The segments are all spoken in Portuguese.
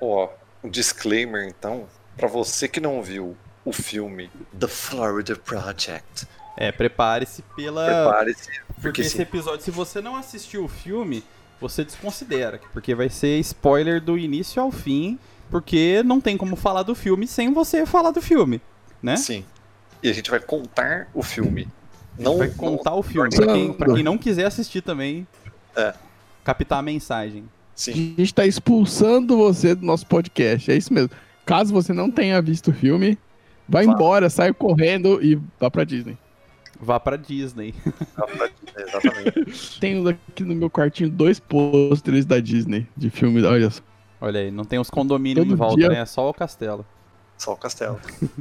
Ó, um disclaimer então, pra você que não viu o filme The Florida Project, É, prepare-se pela. prepare-se, Porque porque esse episódio, se você não assistiu o filme, você desconsidera. Porque vai ser spoiler do início ao fim. Porque não tem como falar do filme sem você falar do filme. Né? sim. E a gente vai contar o filme. Não vai contar o filme. não- Pra quem, pra quem não quiser assistir também, É. captar a mensagem. A Sim, gente tá expulsando você do nosso podcast. É isso mesmo. Caso você não tenha visto o filme, vai Vá. embora, sai correndo e vá pra Disney. Vá pra Disney. exatamente. Tenho aqui no meu quartinho dois pôsteres da Disney de filme. Olha só. Olha aí, não tem os condomínios Todo em volta, dia- né? É só o castelo. Só o castelo.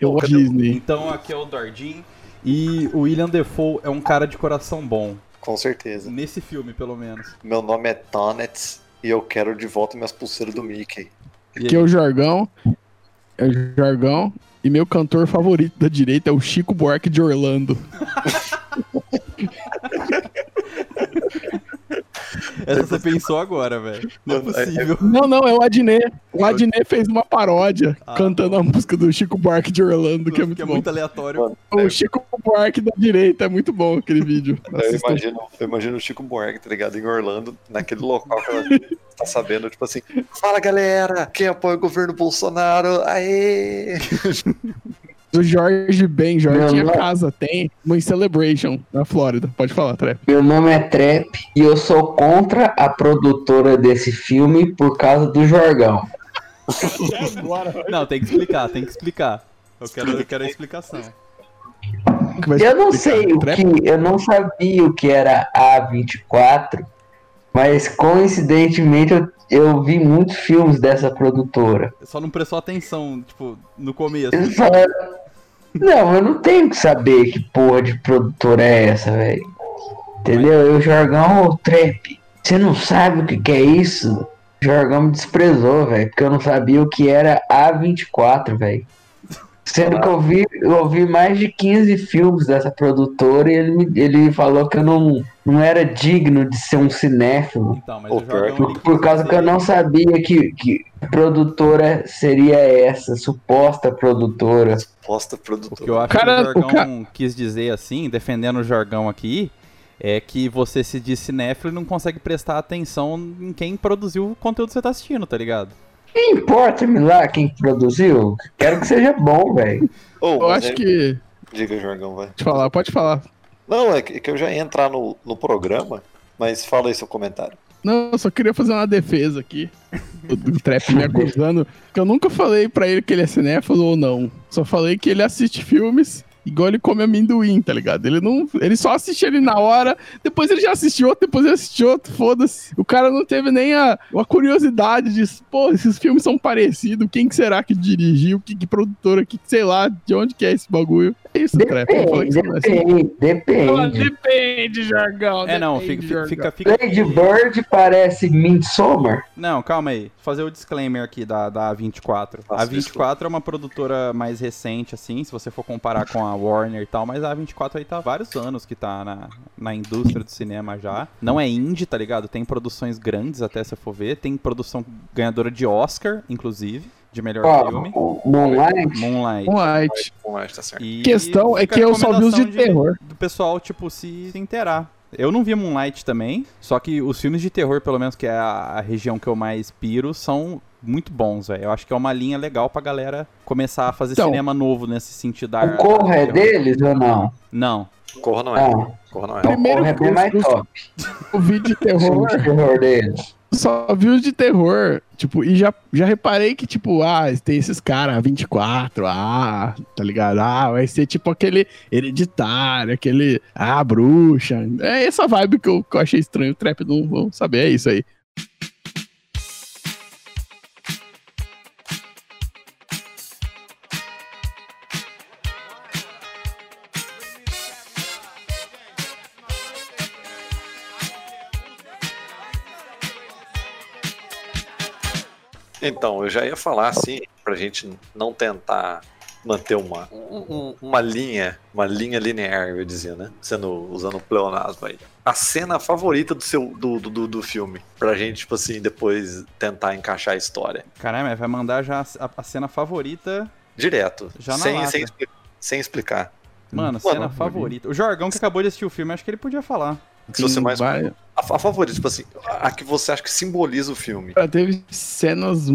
Eu Cadê o- Disney. Então aqui é o Dordin. E o William Defoe é um cara de coração bom. Com certeza. Nesse filme, pelo menos. Meu nome é Tonets e eu quero de volta minhas pulseiras do Mickey. E Aqui é o Jargão. É o Jargão. E meu cantor favorito da direita é o Chico Buarque de Orlando. Essa você pensou agora, velho. Não é possível. Não, não, é o Adnet. O Adnet fez uma paródia Ah, cantando a música do Chico Buarque de Orlando, que é muito que é bom. muito aleatório. Mano, O Chico Buarque da direita, é muito bom aquele vídeo. eu imagino, eu imagino o Chico Buarque, tá ligado? Em Orlando, naquele local que ela tá sabendo, tipo assim, fala galera, quem apoia o governo Bolsonaro? Aê! O Jorge Ben, Jorge Meu tinha nome- casa, tem uma Celebration, na Flórida. Pode falar, Trep. Meu nome é Trap e eu sou contra a produtora desse filme por causa do Jorgão. Não, tem que explicar, tem que explicar. Eu quero, eu quero a explicação. Eu não sei o que, eu não sabia o que era A24, mas coincidentemente eu, eu vi muitos filmes dessa produtora. Só não prestou atenção, tipo, no começo. Só- Não, eu não tenho que saber que porra de produtora é essa, velho. Entendeu? Eu, Jorgão, ô Trap, você não sabe o que, que é isso? O me desprezou, velho, porque eu não sabia o que era A24, velho. Sendo que eu vi, eu vi mais de 15 filmes dessa produtora e ele, me- ele falou que eu não, não era digno de ser um cinéfilo. Então, o Por, ele por causa que eu não sabia que, que produtora seria essa, suposta produtora. Posta O que produtora. eu acho Cara, que o o Jorgão quis dizer assim, defendendo o Jorgão aqui, é que você se diz cinéfilo e não consegue prestar atenção em quem produziu o conteúdo que você tá assistindo, tá ligado? Não importa-me lá quem produziu, quero que seja bom, velho. Ô, Eu acho é- que. Diga, Jorgão, vai. Pode falar, pode falar. Não, é que, é que eu já ia entrar no, no programa, mas fala aí seu comentário. Não, eu só queria fazer uma defesa aqui. Do, do Trap me acusando. Que eu nunca falei pra ele que ele é cinéfilo ou não. Só falei que ele assiste filmes igual ele come amendoim, tá ligado? Ele não. Ele só assiste ele na hora, depois ele já assistiu outro, depois ele assistiu outro, foda-se. O cara não teve nem a, a curiosidade de, pô, esses filmes são parecidos, quem que será que dirigiu, que, que produtora, que, sei lá, de onde que é esse bagulho. Isso. Eu falei Depende, depende, depende. Depende, Jargão. É, não, depende, fica, fica, fica, Lady Bird parece Midsommar. Não, calma aí. Vou fazer o disclaimer aqui da, da A24. Faça A A24 é uma produtora mais recente, assim, se você for comparar com a Warner e tal, mas a A24 aí tá há vários anos que tá na, na indústria do cinema já. Não é indie, tá ligado? Tem produções grandes até se for ver. Tem produção ganhadora de Oscar, inclusive, de melhor Ó, filme. o Moonlight. Moonlight. Moonlight. Que tá certo. E A questão é que eu só vi os de recomendação terror. Do pessoal, tipo, se, se inteirar. Eu não vi Moonlight também, só que os filmes de terror, pelo menos que é a, a região que eu mais piro, são muito bons, velho. Eu acho que é uma linha legal pra galera começar a fazer Então, cinema novo nesse sentido da O Corro é deles ou não? Não. Corra não é. Ah, Corra não é. o Primeiro Corro é bem mais top. O vídeo de O filme terror, de terror deles. Só vi os de terror, tipo, e já, já reparei que, tipo, ah, tem esses caras, 24, ah, tá ligado? Ah, vai ser tipo aquele hereditário, aquele, ah, bruxa. É essa vibe que eu, que eu achei estranho, o trap não vão saber, é isso aí. Então, eu já ia falar assim, pra gente não tentar manter uma, um- uma linha, uma linha linear, eu dizia, né? Sendo, usando o pleonasmo aí. A cena favorita do seu do, do, do- do filme. Pra gente, tipo assim, depois tentar encaixar a história. Caralho, mas vai mandar já a, a cena favorita. Direto. Já na sem, sem, sem explicar. Mano, Mano, cena favorita. O Jorgão que acabou de assistir o filme, acho que ele podia falar. Se você mais. vai- A, a favorita, tipo assim, a que você acha que simboliza o filme. Cara, teve cenas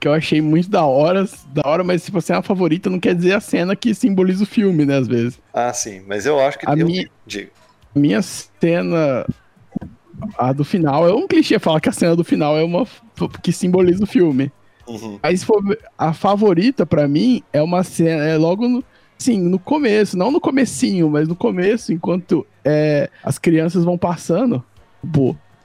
que eu achei muito da hora, da hora, mas tipo assim, a favorita não quer dizer a cena que simboliza o filme, né, às vezes. Ah, sim, mas eu acho que A eu minha- digo. Minha cena, a do final, é um clichê falar que a cena do final é uma que simboliza o filme. Uhum. Mas se a favorita pra mim é uma cena, é logo no, sim, no começo, não no comecinho, mas no começo, enquanto é, as crianças vão passando.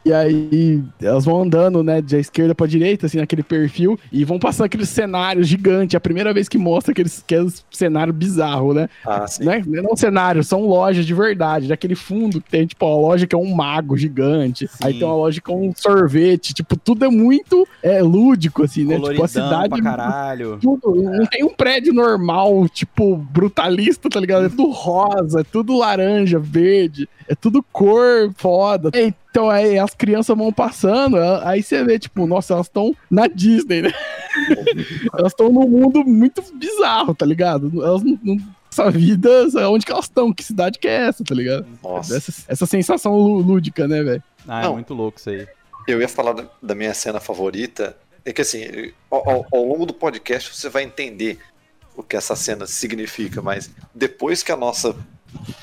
E aí elas vão andando, né, de esquerda pra direita, assim, naquele perfil, e vão passando aqueles cenários gigantes. É a primeira vez que mostra aqueles, aqueles cenário bizarro, né? Ah, sim. Né? Não é um cenário, são lojas de verdade. Daquele fundo que tem, tipo, a loja que é um mago gigante. Aí Sim. tem uma loja com um sorvete. Tipo, tudo é muito é, lúdico, assim, né? Tipo, a cidade pra caralho. tudo, não tem um prédio normal, tipo, brutalista, tá ligado? É tudo rosa, é tudo laranja, verde, é tudo cor foda. Então aí as crianças vão passando, aí você vê, tipo, nossa, elas estão na Disney, né? elas estão num mundo muito bizarro, tá ligado? Elas não. não essa vida, onde que elas estão? Que cidade que é essa, tá ligado? Nossa. Essa, essa sensação lú- lúdica, né, velho? Ah, é Não. muito louco isso aí. Eu ia falar da, da minha cena favorita. É que assim, ao, ao- ao longo do podcast você vai entender o que essa cena significa, mas depois que a nossa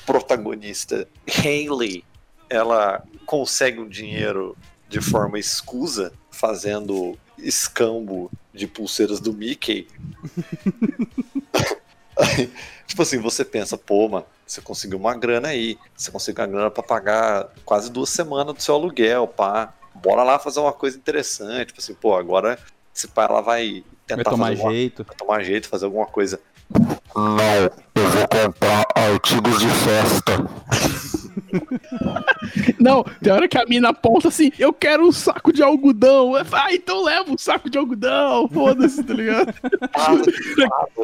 protagonista, Hayley, ela consegue o dinheiro de forma escusa, fazendo escambo de pulseiras do Mickey. Aí, tipo assim, você pensa, pô, mano, você conseguiu uma grana aí, você conseguiu uma grana pra pagar quase duas semanas do seu aluguel, pá. Bora lá fazer uma coisa interessante, tipo assim, pô, agora esse pai ela vai tentar Vai tomar fazer alguma- jeito. vai tomar jeito, fazer alguma coisa. Não, eu vou comprar artigos de festa. Não, tem hora que a mina aponta assim, eu quero um saco de algodão. Ah, então leva um saco de algodão, foda-se, tá ligado? Nada,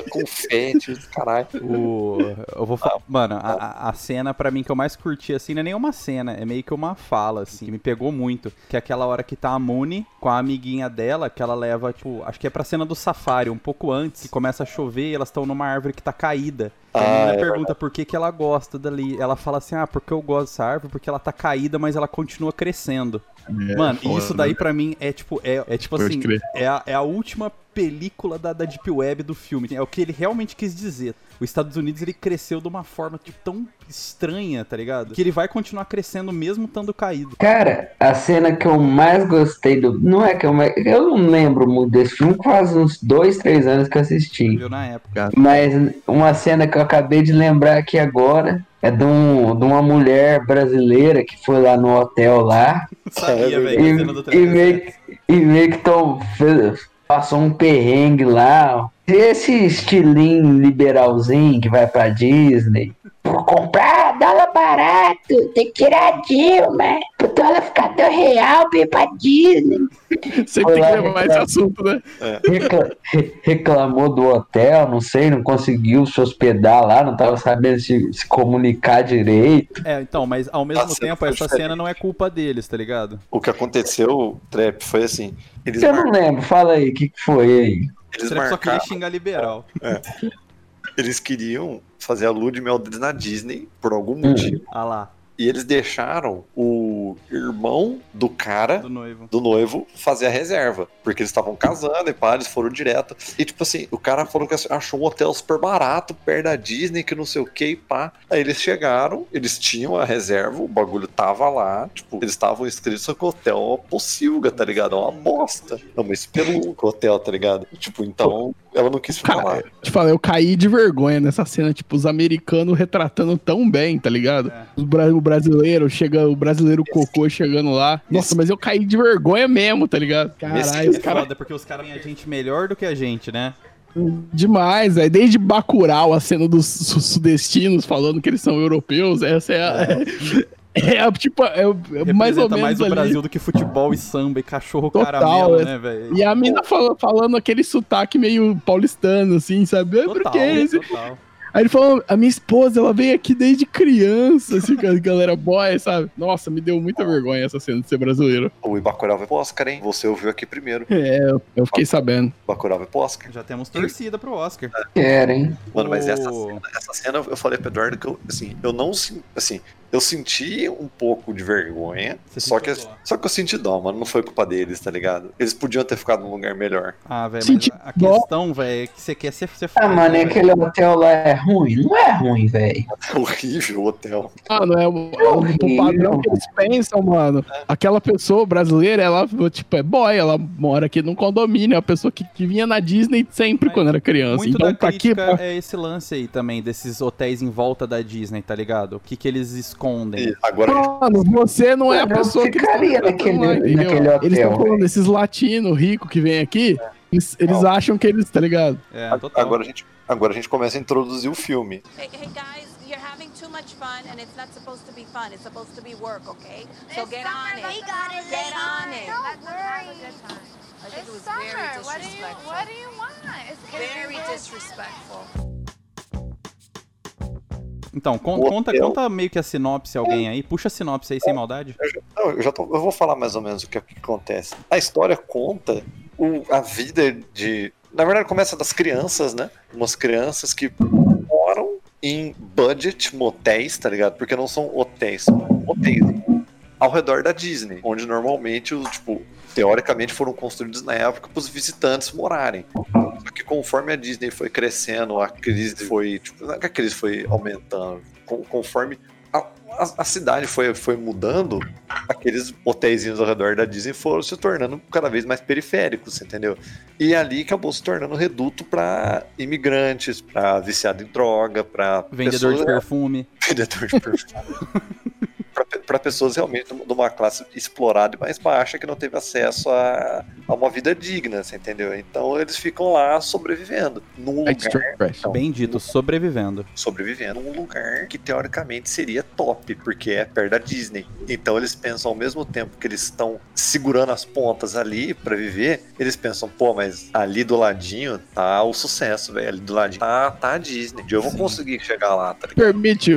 confete, caralho. O, eu vou falar. Mano, a, a- cena pra mim que eu mais curti, assim, não é nem uma cena, é meio que uma fala, assim, que me pegou muito. Que é aquela hora que tá a Mooney com a amiguinha dela, que ela leva, tipo, acho que é pra cena do safari, um pouco antes, que começa a chover e elas estão numa árvore que tá caída. E a Ah, menina é pergunta por que, que ela gosta dali. Ela fala assim: ah, porque eu gosto dessa árvore, porque ela tá caída, mas ela continua crescendo. Mano, e isso daí pra mim é tipo, é, é tipo Pode assim, crer. é a, é a última película da, da Deep Web do filme. É o que ele realmente quis dizer. Os Estados Unidos ele cresceu de uma forma tipo, tão estranha, tá ligado? Que ele vai continuar crescendo mesmo estando caído. Cara, a cena que eu mais gostei do. Não é que eu mais. Eu não lembro muito desse filme, faz uns dois, três anos que eu assisti. Viu na época. Mas uma cena que eu acabei de lembrar aqui agora é de, um, de uma mulher brasileira que foi lá no hotel lá Sabia, velho, e, e 317. meio, que- e meio que tão, fez- passou um perrengue lá. Esse estilinho liberalzinho que vai pra Disney. Por comprar dólar barato, tem que tirar Dilma. Pro dólar ficar tão real pra ir pra Disney. Sempre tem que levar esse assunto, né? Re- reclamou do hotel, não sei, não conseguiu se hospedar lá, não tava sabendo se, se comunicar direito. É, então, mas ao mesmo Tá, tempo, essa diferente. cena não é culpa deles, tá ligado? O que aconteceu, Trap, foi assim. Eles, Eu mar... não lembro, fala aí, o que, que foi aí? eles Você só queria marcaram. xingar liberal. Eles queriam fazer a lua de mel deles na Disney por algum Hum. motivo. Ah lá, E eles deixaram o irmão do cara do noivo. do noivo fazer a reserva. Porque eles estavam casando e pá, eles foram direto. E tipo assim, o cara falou que achou um hotel super barato, perto da Disney, que não sei o que e pá. Aí eles chegaram, eles tinham a reserva, o bagulho tava lá. Tipo, eles estavam inscritos, só que o hotel uma pocilga, tá ligado? É uma bosta. É uma espelunca o hotel, tá ligado? Tipo, então, ela não quis ficar lá. Te falei, eu caí de vergonha nessa cena, tipo, os americanos retratando tão bem, tá ligado? É. O brasileiro chega, o brasileiro cocô chegando lá. Nossa, mas eu caí de vergonha mesmo, tá ligado? Caralho, É caras foda, porque os caras têm a gente melhor do que a gente, né? demais, é desde Bacurau, a cena dos su- sudestinos falando que eles são europeus, essa é a, É, tipo, é, é mais ou Representa menos mais o ali. Brasil do que futebol e samba e cachorro Total, caramelo, é. né, velho? E a mina fala- falando aquele sotaque meio paulistano, assim, sabe? É Total, porque esse... total. Aí ele falou, a minha esposa, ela veio aqui desde criança, assim, com a galera boy, sabe? Nossa, me deu muita vergonha essa cena de ser brasileiro. O Bacurau vai pro Oscar, hein? Você ouviu aqui primeiro. É, eu- fiquei sabendo. Bacurau vai pro Oscar. Já temos torcida pro Oscar. Quero, hein? Mano, mas essa O- cena, essa cena eu falei pro Eduardo que eu, assim, eu não, assim, eu senti um pouco de vergonha, Você só que, dó. só que eu senti dó, mano, não foi culpa deles, tá ligado? Eles podiam ter ficado num lugar melhor. Ah, velho, mas a dó. questão, velho, é que você quer ser, ser Ah, mano, e velho. aquele hotel lá é ruim? Não é ruim, velho. É horrível o hotel. Mano, é o, é o- o padrão que eles pensam, mano. Aquela pessoa brasileira, ela, tipo, é boy, ela mora aqui num condomínio, é uma pessoa que, que vinha na Disney sempre Mas quando era criança. Muito então, da quê? crítica Pra... é esse lance aí também, desses hotéis em volta da Disney, tá ligado? O que que eles escondem. E agora a gente Mano, você não é a pessoa que ficaria estão naquele- naquele hotel, Eles estão falando desses latinos ricos que vêm aqui, eles, eles acham que eles, tá ligado? É, total. Agora a, gente, agora a gente começa a introduzir o filme. Hey, hey guys, you're having too much fun and it's not supposed to be fun. It's supposed to be work, okay? So get on it. We got it. Get on it. Don't worry. I think it It's was summer. very What do you disrespectful. What do you want? It's Very disrespectful. Então, con- O conta, hotel. conta meio que a sinopse alguém aí. Puxa a sinopse aí sem maldade. Não, eu já tô, eu vou falar mais ou menos o que, o que acontece. A história conta o- a vida de. Na verdade, começa das crianças, né? Umas crianças que moram em budget motéis, tá ligado? Porque não são hotéis, são motéis ao redor da Disney, onde normalmente os, tipo, teoricamente foram construídos na época para os visitantes morarem. Só que conforme a Disney foi crescendo, a crise foi, tipo, não é que a crise foi aumentando, con- conforme a, a- a cidade foi, foi mudando, aqueles hotéisinhos ao redor da Disney foram se tornando cada vez mais periféricos, entendeu? E ali acabou se tornando reduto para imigrantes, para viciado em droga, para Vendedor de pessoas, perfume. vendedor de perfume. para pessoas realmente de uma classe explorada e mais baixa que não teve acesso a, a uma vida digna, você entendeu? Então eles ficam lá sobrevivendo num lugar Extra Então, Bem dito, sobrevivendo. sobrevivendo num lugar que teoricamente seria top, porque é perto da Disney. Então eles pensam ao mesmo tempo que eles estão segurando as pontas ali pra viver, eles pensam, pô, mas ali do ladinho tá o sucesso, velho. Ali do ladinho tá, tá a Disney. Eu vou conseguir chegar lá, tá ligado? Permite,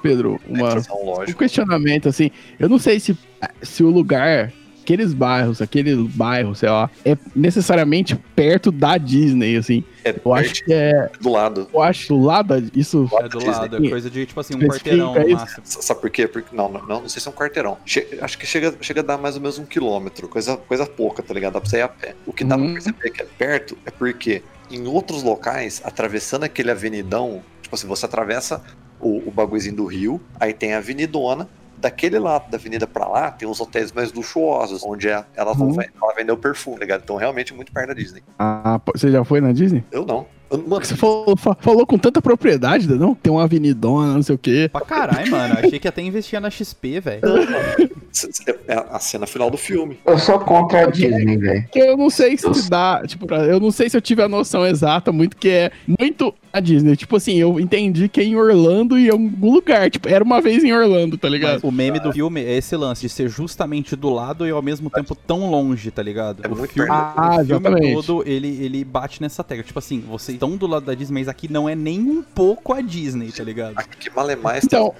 Pedro, uma, Então, um questionamento, assim. Eu não sei se, se o lugar, aqueles bairros, aquele bairro, sei lá, é necessariamente perto da Disney, assim. É Eu acho que é. do lado. Eu acho do lado isso. É do lado, é coisa de, tipo assim, um quarteirão máximo. S- Sabe por quê? Porque, não, não, não, sei se é um quarteirão. Che- acho que chega, chega a dar mais ou menos um quilômetro, coisa, coisa pouca, tá ligado? Dá pra você ir a pé. O que dá Uhum. pra perceber que é perto é porque em outros locais, atravessando aquele avenidão, tipo assim, você atravessa o, o bagulhozinho do rio, aí tem a avenidona. Daquele lado da avenida pra lá, tem os hotéis mais luxuosos, onde é- ela, Uhum. ela vendeu perfume, tá ligado? Então, realmente, muito perto da Disney. Ah, você já foi na Disney? Eu não. Mano, Você falou, fa- falou com tanta propriedade, não? Tem uma avenidona, não sei o quê. Pra caralho, mano. Achei que até investia na XP, velho. é a cena final do filme. Eu sou contra a Disney, velho. Eu não sei se dá, tipo, eu não sei se eu tive a noção exata, muito que é muito a Disney. Tipo assim, eu entendi que é em Orlando e em algum lugar, tipo, era uma vez em Orlando, tá ligado? Mas o meme do filme é esse lance de ser justamente do lado e ao mesmo tempo tão longe, tá ligado? É o filme, perto. o Ah, filme todo, ele, ele bate nessa tecla. Tipo assim, vocês estão do lado da Disney, mas aqui não é nem um pouco a Disney, tá ligado? Aqui que Malemais Então,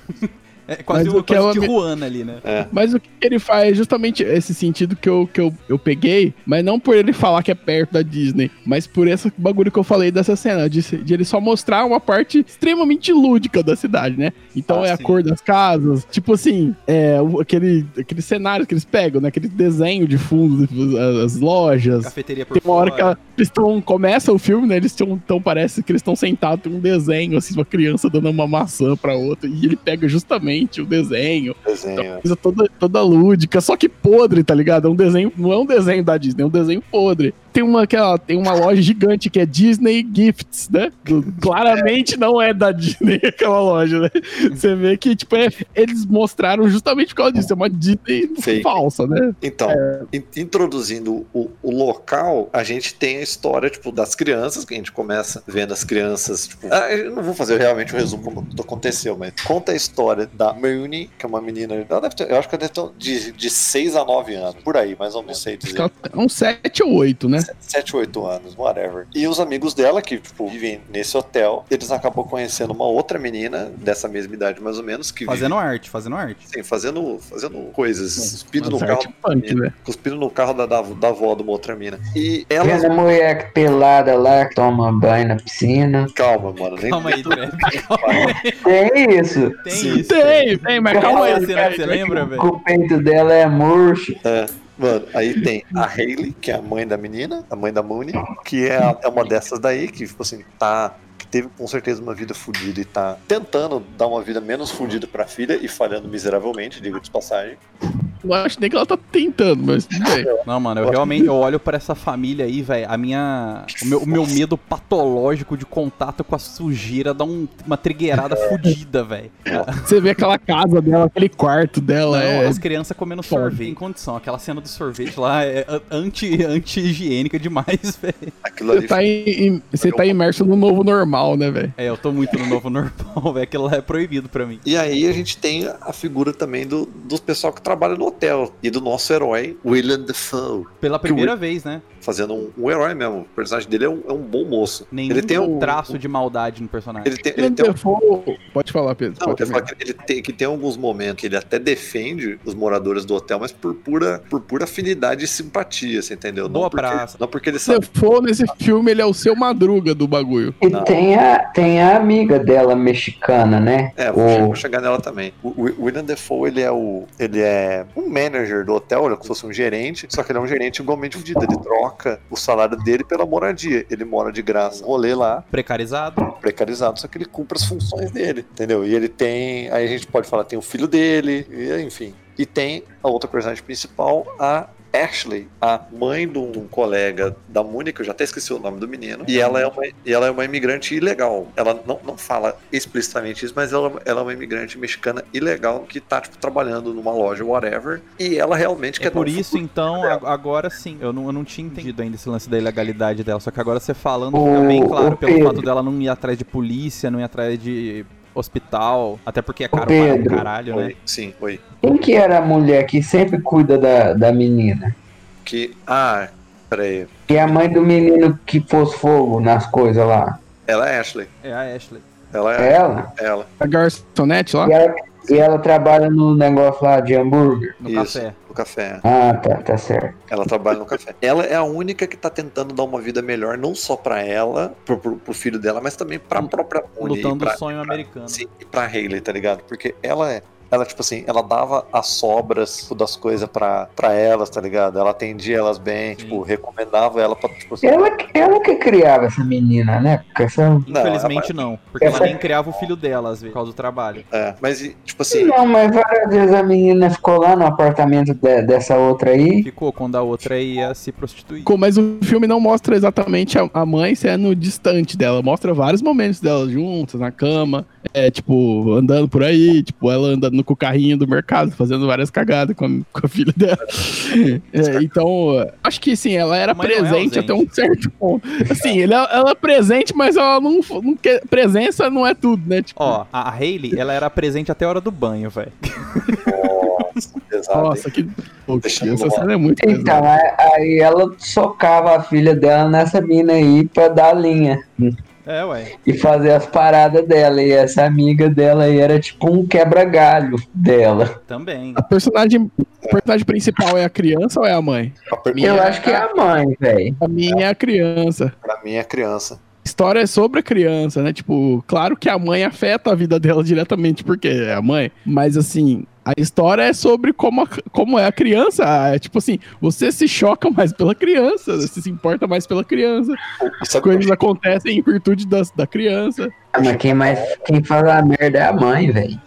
É quase Mas o o que quase ela me- Tijuana ali, né? mas o que ele faz é justamente esse sentido que eu, que eu, eu peguei, mas não por ele falar que é perto da Disney, mas por esse bagulho que eu falei dessa cena, de, de ele só mostrar uma parte extremamente lúdica da cidade, né? Então Ah, é a sim. cor das casas, tipo assim, é o- aquele, aquele cenário que eles pegam, né? Aquele desenho de fundo, as, as lojas. Cafeteria por Tem uma hora fora. que eles estão. Começa o filme, né? Eles estão. Então parece que eles estão sentados, tem um desenho, assim, uma criança dando uma maçã pra outra. E ele pega justamente o desenho. Desenho. Coisa toda, toda lúdica, só que podre, tá ligado? É um desenho. Não é um desenho da Disney, é um desenho podre. Tem uma, aquela, tem uma loja gigante que é Disney Gifts, né? Claramente não é da Disney aquela loja, né? Você vê que, tipo, é- eles mostraram justamente por causa disso. É uma Disney Fake. falsa, né? Então, in- introduzindo o, o local, a gente tem a história, tipo, das crianças, que a gente começa vendo as crianças, tipo... Ah, eu não vou fazer realmente o resumo como tudo aconteceu, mas conta a história da Mooney, que é uma menina... Ela deve ter, eu acho que ela deve ter de, de 6 a 9 anos, por aí, mais ou menos, sei dizer. que é uns 7 ou 8, né? 7, 8 anos, whatever. E os amigos dela, que tipo, vivem nesse hotel, eles acabam conhecendo uma outra menina, dessa mesma idade mais ou menos, que Fazendo arte, fazendo arte. vive, assim, fazendo, fazendo coisas, cuspindo no carro punk, né? cuspindo no carro da, da, da avó de uma outra mina. E elas. Vendo a mulher pelada lá que toma banho na piscina. Calma, mano. Nem Calma aí. Calma aí. Tem isso. Tem Sim. isso. Tem, tem, mas calma aí. Cara. que você lembra, velho? o peito dela é murcho. Mano, aí tem a Hayley, que é a mãe da menina, a mãe da Mooney, que é, é uma dessas daí, que, tipo assim, tá. Teve com certeza uma vida fodida e tá tentando dar uma vida menos fodida pra filha e falhando miseravelmente, digo de passagem. Não acho nem que ela tá tentando, mas tudo bem. Não, mano, eu realmente eu olho pra essa família aí, velho. A minha. O meu, o meu medo patológico de contato com a sujeira dá um- uma trigueirada fodida, velho. Você vê aquela casa dela, aquele quarto dela, Não, é. as crianças comendo sorvete em condição. Aquela cena do sorvete lá é anti- anti-higiênica demais, velho. Aquilo Você tá, em- em- você tá imerso no novo normal, né, velho? É, eu tô muito no novo normal, velho. Aquilo lá é proibido pra mim. E aí a gente tem a figura também do, do pessoal que trabalha no hotel e do nosso herói, William Defoe, Pela primeira vez, né? fazendo um, um herói mesmo. O personagem dele é um, é um bom moço. Nenhum ele tem um traço de maldade no personagem. Ele tem, ele Ele tem um Defoe... Pode falar, Pedro. Não, pode falar que ele tem, que tem alguns momentos que ele até defende os moradores do hotel, mas por pura, por pura afinidade e simpatia, você entendeu? Boa não porque, praça. Não porque ele sabe. Defoe nesse filme, ele é o seu madruga do bagulho. E Não. Tem a, tem a amiga dela mexicana, né? É, vou, O, vou chegar nela também. O, o William Defoe, ele é o. Ele é um manager do hotel, ele é como se fosse um gerente, só que ele é um gerente igualmente fudido. Ele troca o salário dele pela moradia. Ele mora de graça. Rolê lá, Precarizado. precarizado, só que ele cumpre as funções dele, entendeu? E ele tem, aí a gente pode falar, tem o filho dele, e, enfim. E tem a outra personagem principal, a Ashley, a mãe de um colega da Mônica, eu já até esqueci o nome do menino, e ela é uma, e ela é uma imigrante ilegal. Ela não, não fala explicitamente isso, mas ela, ela é uma imigrante mexicana ilegal que tá, tipo, trabalhando numa loja, whatever, e ela realmente É quer por dar um isso, então, dela. ag- agora sim. Eu não, eu não tinha entendido ainda esse lance da ilegalidade dela. Só que agora você falando, Ô, fica bem claro pelo fato dela não ir atrás de polícia, não ir atrás de hospital. Até porque é caro para um Pedro. caralho, né? Oi, sim, oi. quem que era a mulher que sempre cuida da, da menina? Que, ah, peraí, E a mãe do menino que pôs fogo nas coisas lá? ela é Ashley, É a Ashley. ela É é ela? ela. A garçonete lá? E ela, e ela trabalha no negócio lá de hambúrguer? No Isso. café. No café. Ah, tá, tá certo. Ela trabalha no café. Ela é a única que tá tentando dar uma vida melhor, não só pra ela, pro, pro, pro filho dela, mas também pra própria e Lutando pra, o sonho americano. Sim, e pra Hayley, tá ligado? Porque ela é. Ela, tipo assim, ela dava as sobras tipo, das coisas pra, pra elas, tá ligado? Ela atendia elas bem, Sim. tipo, recomendava ela pra, tipo assim. Ela, que- ela que criava essa menina, né? Porque essa... Não, Infelizmente não. Porque ela Essa- nem criava o filho dela, às vezes, por causa do trabalho. É, mas, tipo assim, Não, mas várias vezes a menina ficou lá no apartamento de- dessa outra aí. Ficou quando a outra ia se prostituir. Co- Mas o filme não mostra exatamente a, a mãe sendo distante dela. Mostra vários momentos delas juntas, na cama, é, tipo, andando por aí, tipo, ela andando com o carrinho do mercado, fazendo várias cagadas com a, com a filha dela. É, então, acho que sim, ela era é presente ausente. até um certo ponto. Assim, ele- ela é presente, mas ela não, não quer. Presença não é tudo, né? Tipo, Ó, a Hayley, ela era presente até a hora do banho, velho. nossa, pesado. nossa, que. Putz, Deixa eu essa cena é muito Então, pesada. aí- aí ela socava a filha dela nessa mina aí pra dar linha É, ué. e fazer as paradas dela. E essa amiga dela aí era tipo um quebra-galho dela. Também. A personagem, a personagem principal é a criança ou é a mãe? A Eu acho que é a mãe, velho. A minha é a criança. Pra mim é criança. A história é sobre a criança, né? Tipo, claro que a mãe afeta a vida dela diretamente, porque é a mãe. Mas assim, a história é sobre como, a- como é a criança. É tipo assim, você se choca mais pela criança, você se importa mais pela criança. As coisas acontecem em virtude das, da criança. Ah, Mas quem mais quem faz a merda é a mãe, velho.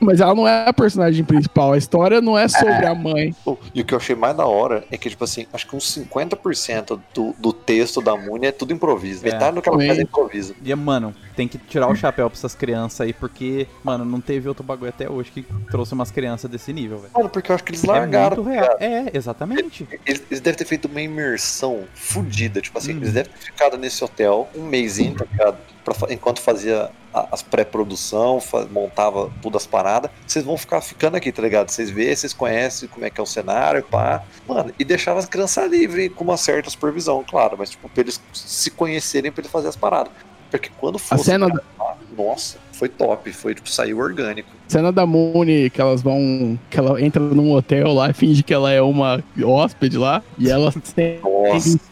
Mas ela não é a personagem principal. A história não é sobre a mãe. E o que eu achei mais da hora é que, tipo assim, acho que uns 50% do, do texto da Moon é tudo improviso. É. Metade do que ela faz é improviso. E, mano, tem que tirar o chapéu pra essas crianças aí, porque, mano, não teve outro bagulho até hoje que trouxe umas crianças desse nível, velho. Mano, porque eu acho que eles É largaram. ligado? É, exatamente. Eles, eles devem ter feito uma imersão fodida. Tipo assim, Hum. eles devem ter ficado nesse hotel um mêsinho, tá ligado? Pra enquanto fazia as pré-produção, montava tudo as paradas. Vocês vão ficar ficando aqui, tá ligado? Vocês vê, vocês conhecem como é que é o cenário, pá. Mano, e deixava as crianças livres com uma certa supervisão, claro. Mas, tipo, pra eles se conhecerem, pra eles fazerem as paradas. Porque quando A fosse. cena, da- gravar, Nossa, foi top. Foi, tipo, saiu orgânico. cena da Mooney, que elas vão. que ela entra num hotel lá e finge que ela é uma hóspede lá. E ela tem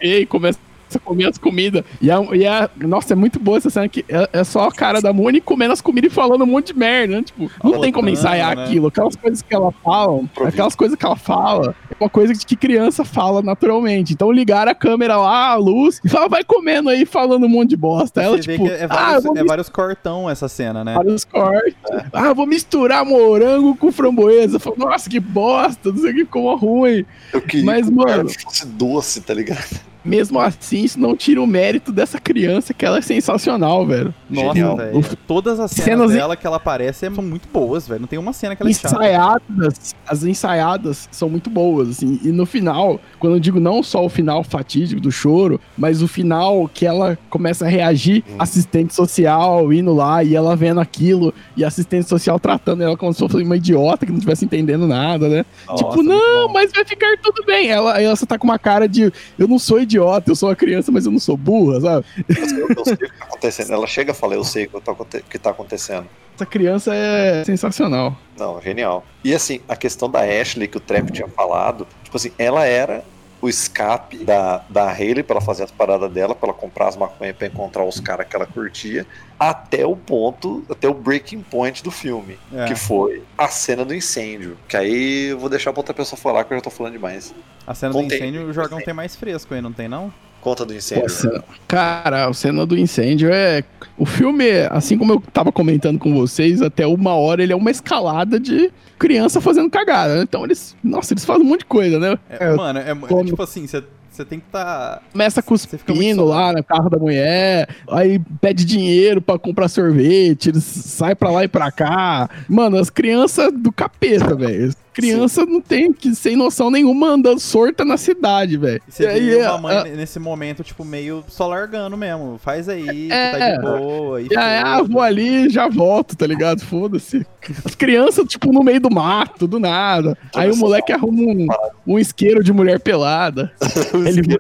e começa a comer as comidas. E a, e a- Nossa, é muito boa essa cena que é, é só a cara da Mooney comendo as comidas e falando um monte de merda, né? Tipo, não tem como ensaiar né? aquilo. Aquelas coisas que ela fala, aquelas coisas que ela fala, é uma coisa que criança fala naturalmente. Então ligaram a câmera lá, a luz, e ela vai comendo aí, falando um monte de bosta. Ela, Você vê tipo, que é ah, vários, vou é vários cortão essa cena, né? vários cortes. Ah, vou misturar morango com framboesa. Falo, Nossa, que bosta, não sei o que, ficou ruim. Eu queria Mas, que mano- fosse doce, tá ligado? Mesmo assim, isso não tira o mérito dessa criança, que ela é sensacional, velho. Nossa, velho. Todas as cenas Cenas- dela que ela aparece são muito boas, velho. Não tem uma cena que ela é chata. ensaiadas, as ensaiadas são muito boas, assim. E no final, quando eu digo não só o final fatídico do choro, mas o final que ela começa a reagir, Hum. assistente social indo lá e ela vendo aquilo, e assistente social tratando ela como se fosse uma idiota que não estivesse entendendo nada, né? Nossa, tipo, não, bom. mas vai ficar tudo bem. Ela, ela só tá com uma cara de eu não sou idiota, eu sou uma criança, mas eu não sou burra, sabe? Eu, eu sei o que tá acontecendo. Ela chega e fala, eu sei o que tá, que tá acontecendo. Essa criança é sensacional. Não, genial. E assim, a questão da Ashley que o Trap tinha falado, tipo assim, ela era o escape da, da Hayley pra ela fazer as paradas dela, pra ela comprar as maconhas pra encontrar os caras que ela curtia, até o ponto, até o breaking point do filme, É. que foi a cena do incêndio. Que aí eu vou deixar pra outra pessoa falar que eu já tô falando demais. A cena do incêndio, o Jorgão tem mais fresco aí, não tem não? Conta do incêndio. Nossa, cara, a cena do incêndio é. O filme, assim como eu tava comentando com vocês, até uma hora ele é uma escalada de criança fazendo cagada, né? Então eles. Nossa, eles fazem um monte de coisa, né? É, É, mano, é, é como- tipo assim, você você tem que tá. Começa cuspindo lá no carro da mulher, aí pede dinheiro pra comprar sorvete, eles saem pra lá e pra cá. Mano, as crianças do capeta, velho. Criança não tem que, sem noção nenhuma, andando sorta na cidade, velho. Você E aí, vê uma a- mãe a- nesse momento, tipo, meio só largando mesmo. Faz aí, É. que tá de boa. E Já é, ah, vou ali já volto, tá ligado? Foda-se. As crianças, tipo, no meio do mato, do nada. Aí o moleque arruma um, um isqueiro de mulher pelada. Ele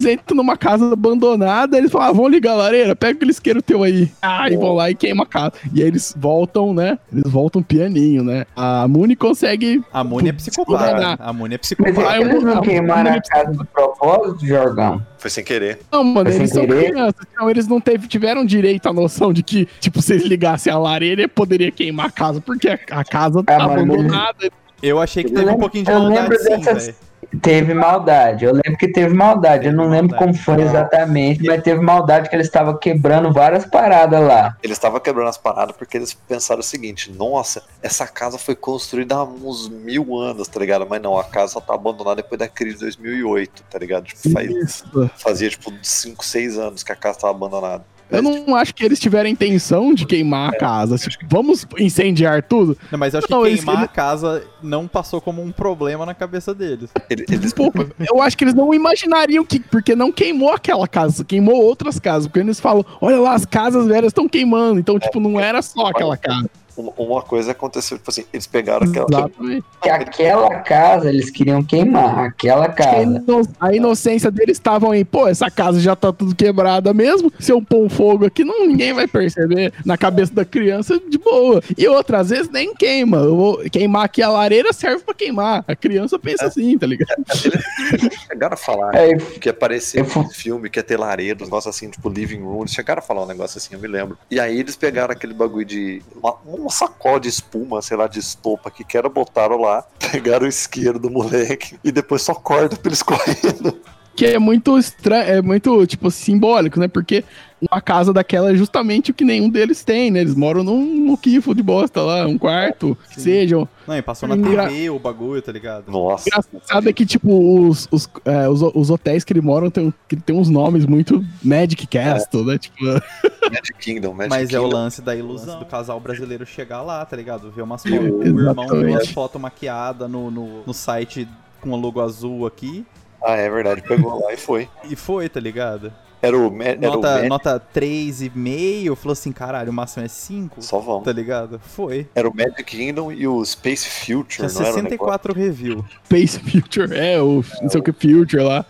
eles entram numa casa abandonada, eles falam, ah, vamos ligar a lareira, pega aquele isqueiro teu aí. Ah, e vão lá e queima a casa. E aí eles voltam, né? Eles voltam pianinho, né? A Muni consegue. A Muni é psicopata. Descondenar. A Muni é Mas psicopata. Eu eles não queimaram a casa de propósito, Jorgão? Foi sem querer. Não, mano, Foi eles são querer? crianças. Então eles não teve, tiveram direito à noção de que, tipo, se eles ligassem a lareira, poderia queimar a casa, porque a, a casa tá Ah, mano, abandonada. Eu achei que Eu teve um pouquinho de maldade sim, dessas- velho. Teve maldade, eu lembro que teve maldade, eu não lembro como foi exatamente, mas teve maldade que eles estavam quebrando várias paradas lá. Eles estavam quebrando as paradas porque eles pensaram o seguinte: nossa, essa casa foi construída há uns mil anos, tá ligado? Mas não, a casa só tá abandonada depois da crise de 2008, tá ligado? Tipo, faz- fazia tipo 5, 6 anos que a casa tava abandonada. Eu não acho que eles tiveram a intenção de queimar a casa. Tipo, vamos incendiar tudo? Não, mas eu acho que Não, eles- queimar ele- a casa não passou como um problema na cabeça deles. Eles, eles- Pô, eu acho que eles não imaginariam que. Porque não queimou aquela casa, queimou outras casas. Porque eles falam: olha lá, as casas velhas estão queimando. Então, tipo, não era só aquela casa. Uma, coisa aconteceu, tipo assim, eles pegaram aquela. Exatamente. Que aquela casa eles queriam queimar, aquela casa. a inocência deles estavam aí, pô, essa casa já tá tudo quebrada mesmo. Se eu pôr um fogo aqui, não, ninguém vai perceber. Na cabeça da criança, de boa. E outras vezes nem queima. Eu vou queimar aqui a lareira serve pra queimar. A criança pensa assim, tá ligado? Eles chegaram a falar Aí, que ia aparecer Eu fu- um filme que ia ter lareiro, um negócio assim, tipo living room. Eles chegaram a falar um negócio assim, eu me lembro. E aí eles pegaram aquele bagulho de. Uma, uma sacola de espuma, sei lá, de estopa que que era, botaram lá, pegaram o isqueiro do moleque e depois só corda pra eles correndo. que é muito estranho, é muito, tipo, simbólico, né? Porque uma casa daquela é justamente o que nenhum deles tem, né? Eles moram num muquifo de bosta lá, um quarto, que sejam. Não, e passou na Engra- TV o bagulho, tá ligado? Nossa. Engraçado é que, tipo, os, os, é, os, os hotéis que ele mora tem, que tem uns nomes muito Magic Castle, né? Tipo, Magic Kingdom, Magic Mas é o Kingdom. lance da ilusão do casal brasileiro chegar lá, tá ligado? Ver umas fotos. O irmão viu umas fotos maquiadas no, no, no site com o logo azul aqui. Ah, é verdade. Pegou lá e foi. E foi, tá ligado? Era o, era Nota, nota 3,5. Falou assim, caralho, o máximo é 5. Só vamos. Tá ligado? Foi. Era o Magic Kingdom e o Space Future, Tinha não era o negócio? 64 review. Space Future, é, o não sei o que Future lá.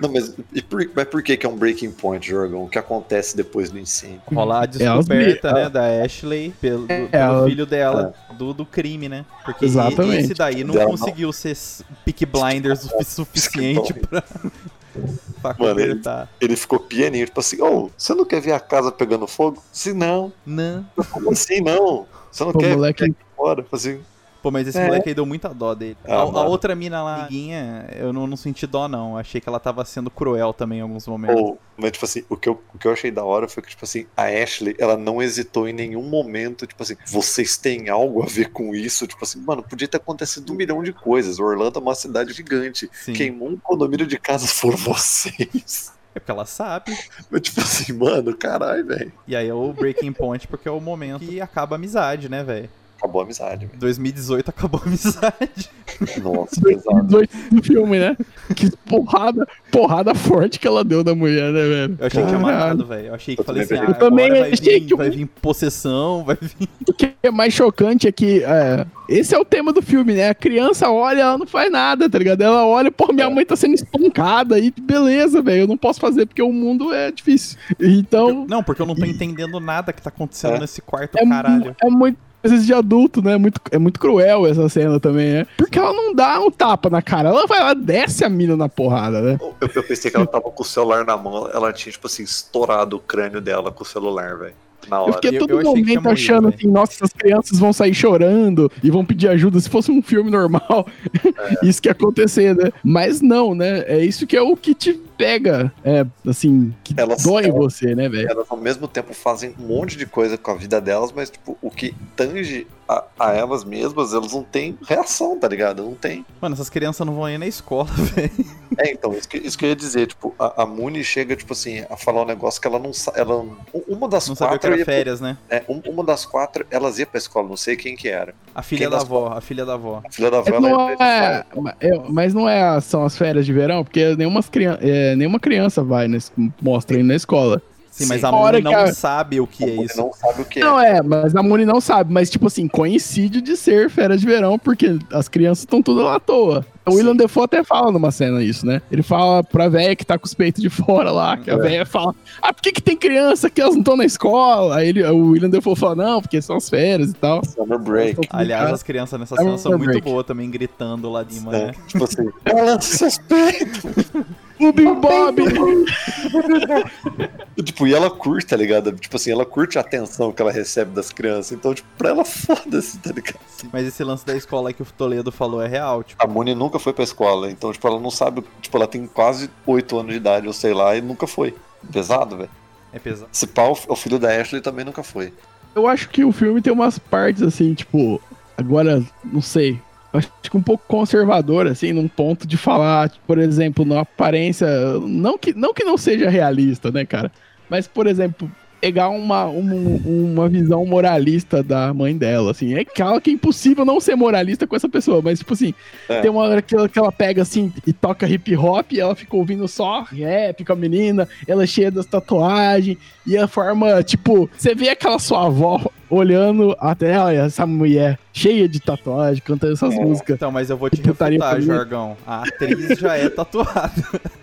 Não, mas, e por, mas por que que é um breaking point, Jorgão? O que acontece depois do incêndio? Rolar a elas descoberta, me- né, da Ashley pelo, do, É, pelo filho dela, do, do crime, né? Porque Exatamente. esse daí não Dela não. conseguiu ser s- Peak Blinders o suficiente pra, pra Mano, ele-. Ele ficou pianinho, tipo assim, ô, você não quer ver a casa pegando fogo? Se não, Não. como assim não? Você não Pô, quer moleque- aqui fora? Assim, Pô, mas esse É. moleque aí deu muita dó dele. Ah, a, a outra mina lá, amiguinha, eu não, não senti dó, não. Achei que ela tava sendo cruel também em alguns momentos. ou, mas tipo assim, o que, eu, o que eu achei da hora foi que, tipo assim, a Ashley, ela não hesitou em nenhum momento, tipo assim, vocês têm algo a ver com isso? Tipo assim, mano, podia ter acontecido um milhão de coisas. Orlando é uma cidade gigante. Sim. Queimou um condomínio de casas foram vocês. É porque ela sabe. Mas, tipo assim, mano, caralho, velho. E aí é o breaking point, porque é o momento que acaba a amizade, né, velho? Acabou a amizade, velho. 2018 acabou a amizade. Nossa, pesado. 2018 no filme, né? Que porrada, porrada forte que ela deu da mulher, né, velho? Eu achei que tinha Caralho. matado, velho. Eu achei que Eu falei assim, também ah, Eu também vai achei vir, que vai vir possessão, vai vir... O que é mais chocante é que é, esse é o tema do filme, né? A criança olha, ela não faz nada, tá ligado? Ela olha, pô, minha mãe tá sendo espancada e beleza, velho. Eu não posso fazer porque o mundo é difícil. Então, Não, porque eu não tô entendendo nada que tá acontecendo É. nesse quarto, é, caralho. é muito coisas de adulto, né? Muito, é muito cruel essa cena também, né? Porque ela não dá um tapa na cara, ela vai lá, desce a mina na porrada, né? Eu, eu pensei que ela tava com o celular na mão, ela tinha, tipo assim, estourado o crânio dela com o celular, velho. Na Eu hora. fiquei Eu- todo eu tinha momento morrido, achando velho. assim, nossa, essas crianças vão sair chorando e vão pedir ajuda. Se fosse um filme normal, isso que ia acontecer, né? Mas não, né? É isso que é o que te pega, é, assim, que Elas- dói elas- você, né, velho? Elas ao mesmo tempo fazem um monte de coisa com a vida delas, mas tipo, o que tange a, a elas mesmas, elas não têm reação, tá ligado? Não tem. Mano, essas crianças não vão ir na escola, velho. É, então, isso que, isso que eu ia dizer, tipo, a, a Muni chega, tipo assim, a falar um negócio que ela não sabe. Ela, uma das Não sabia o que quatro. era ia- férias, né? é, um- uma das quatro, elas iam pra escola, não sei quem que era. A filha Quem da avó, a filha da avó. A filha da avó, Mas não é, é- mas não é a- são as férias de verão, porque nenhuma, criança, é, nenhuma criança vai, nesse, mostra aí na escola. Sim, mas a Moni não a- sabe o que é Ele isso. não sabe o que é. Não é, mas a Moni não sabe, mas tipo assim, coincide de ser férias de verão, porque as crianças estão tudo lá à toa. O William Defoe até fala numa cena isso, né? Ele fala pra véia que tá com os peitos de fora lá, que a É. véia fala, ah, por que que tem criança que elas não estão na escola? Aí ele, o William Defoe fala, não, porque são as férias e tal. Summer break. Aliás, as crianças nessa É cena são muito break. boas também, gritando lá de cima, É, né? tipo assim, balança seus peitos. O Bill Bob! Tipo, e ela curte, tá ligado? Tipo assim, ela curte a atenção que ela recebe das crianças. Então, tipo, pra ela, foda-se, tá ligado? Mas esse lance da escola que o Toledo falou é real, tipo. A Moni nunca foi pra escola, então, tipo, ela não sabe. Tipo, ela tem quase 8 anos de idade, ou sei lá, e nunca foi. Pesado, velho. É pesado. Se pau, o filho da Ashley também nunca foi. Eu acho que o filme tem umas partes assim, tipo, agora, não sei. Acho que um pouco conservador, assim, num ponto de falar, por exemplo, na aparência. Não que, não que não seja realista, né, cara? Mas, por exemplo, pegar uma, um- uma visão moralista da mãe dela, assim. É claro que é impossível não ser moralista com essa pessoa, mas, tipo assim, É. tem uma hora que ela, que ela pega assim e toca hip hop e ela fica ouvindo só rap com a menina, ela é cheia das tatuagens e a forma, tipo, você vê aquela sua avó olhando até olha, essa mulher cheia de tatuagem, cantando essas É. músicas. Então, mas eu vou te refutar. Jorgão. A atriz já é tatuada.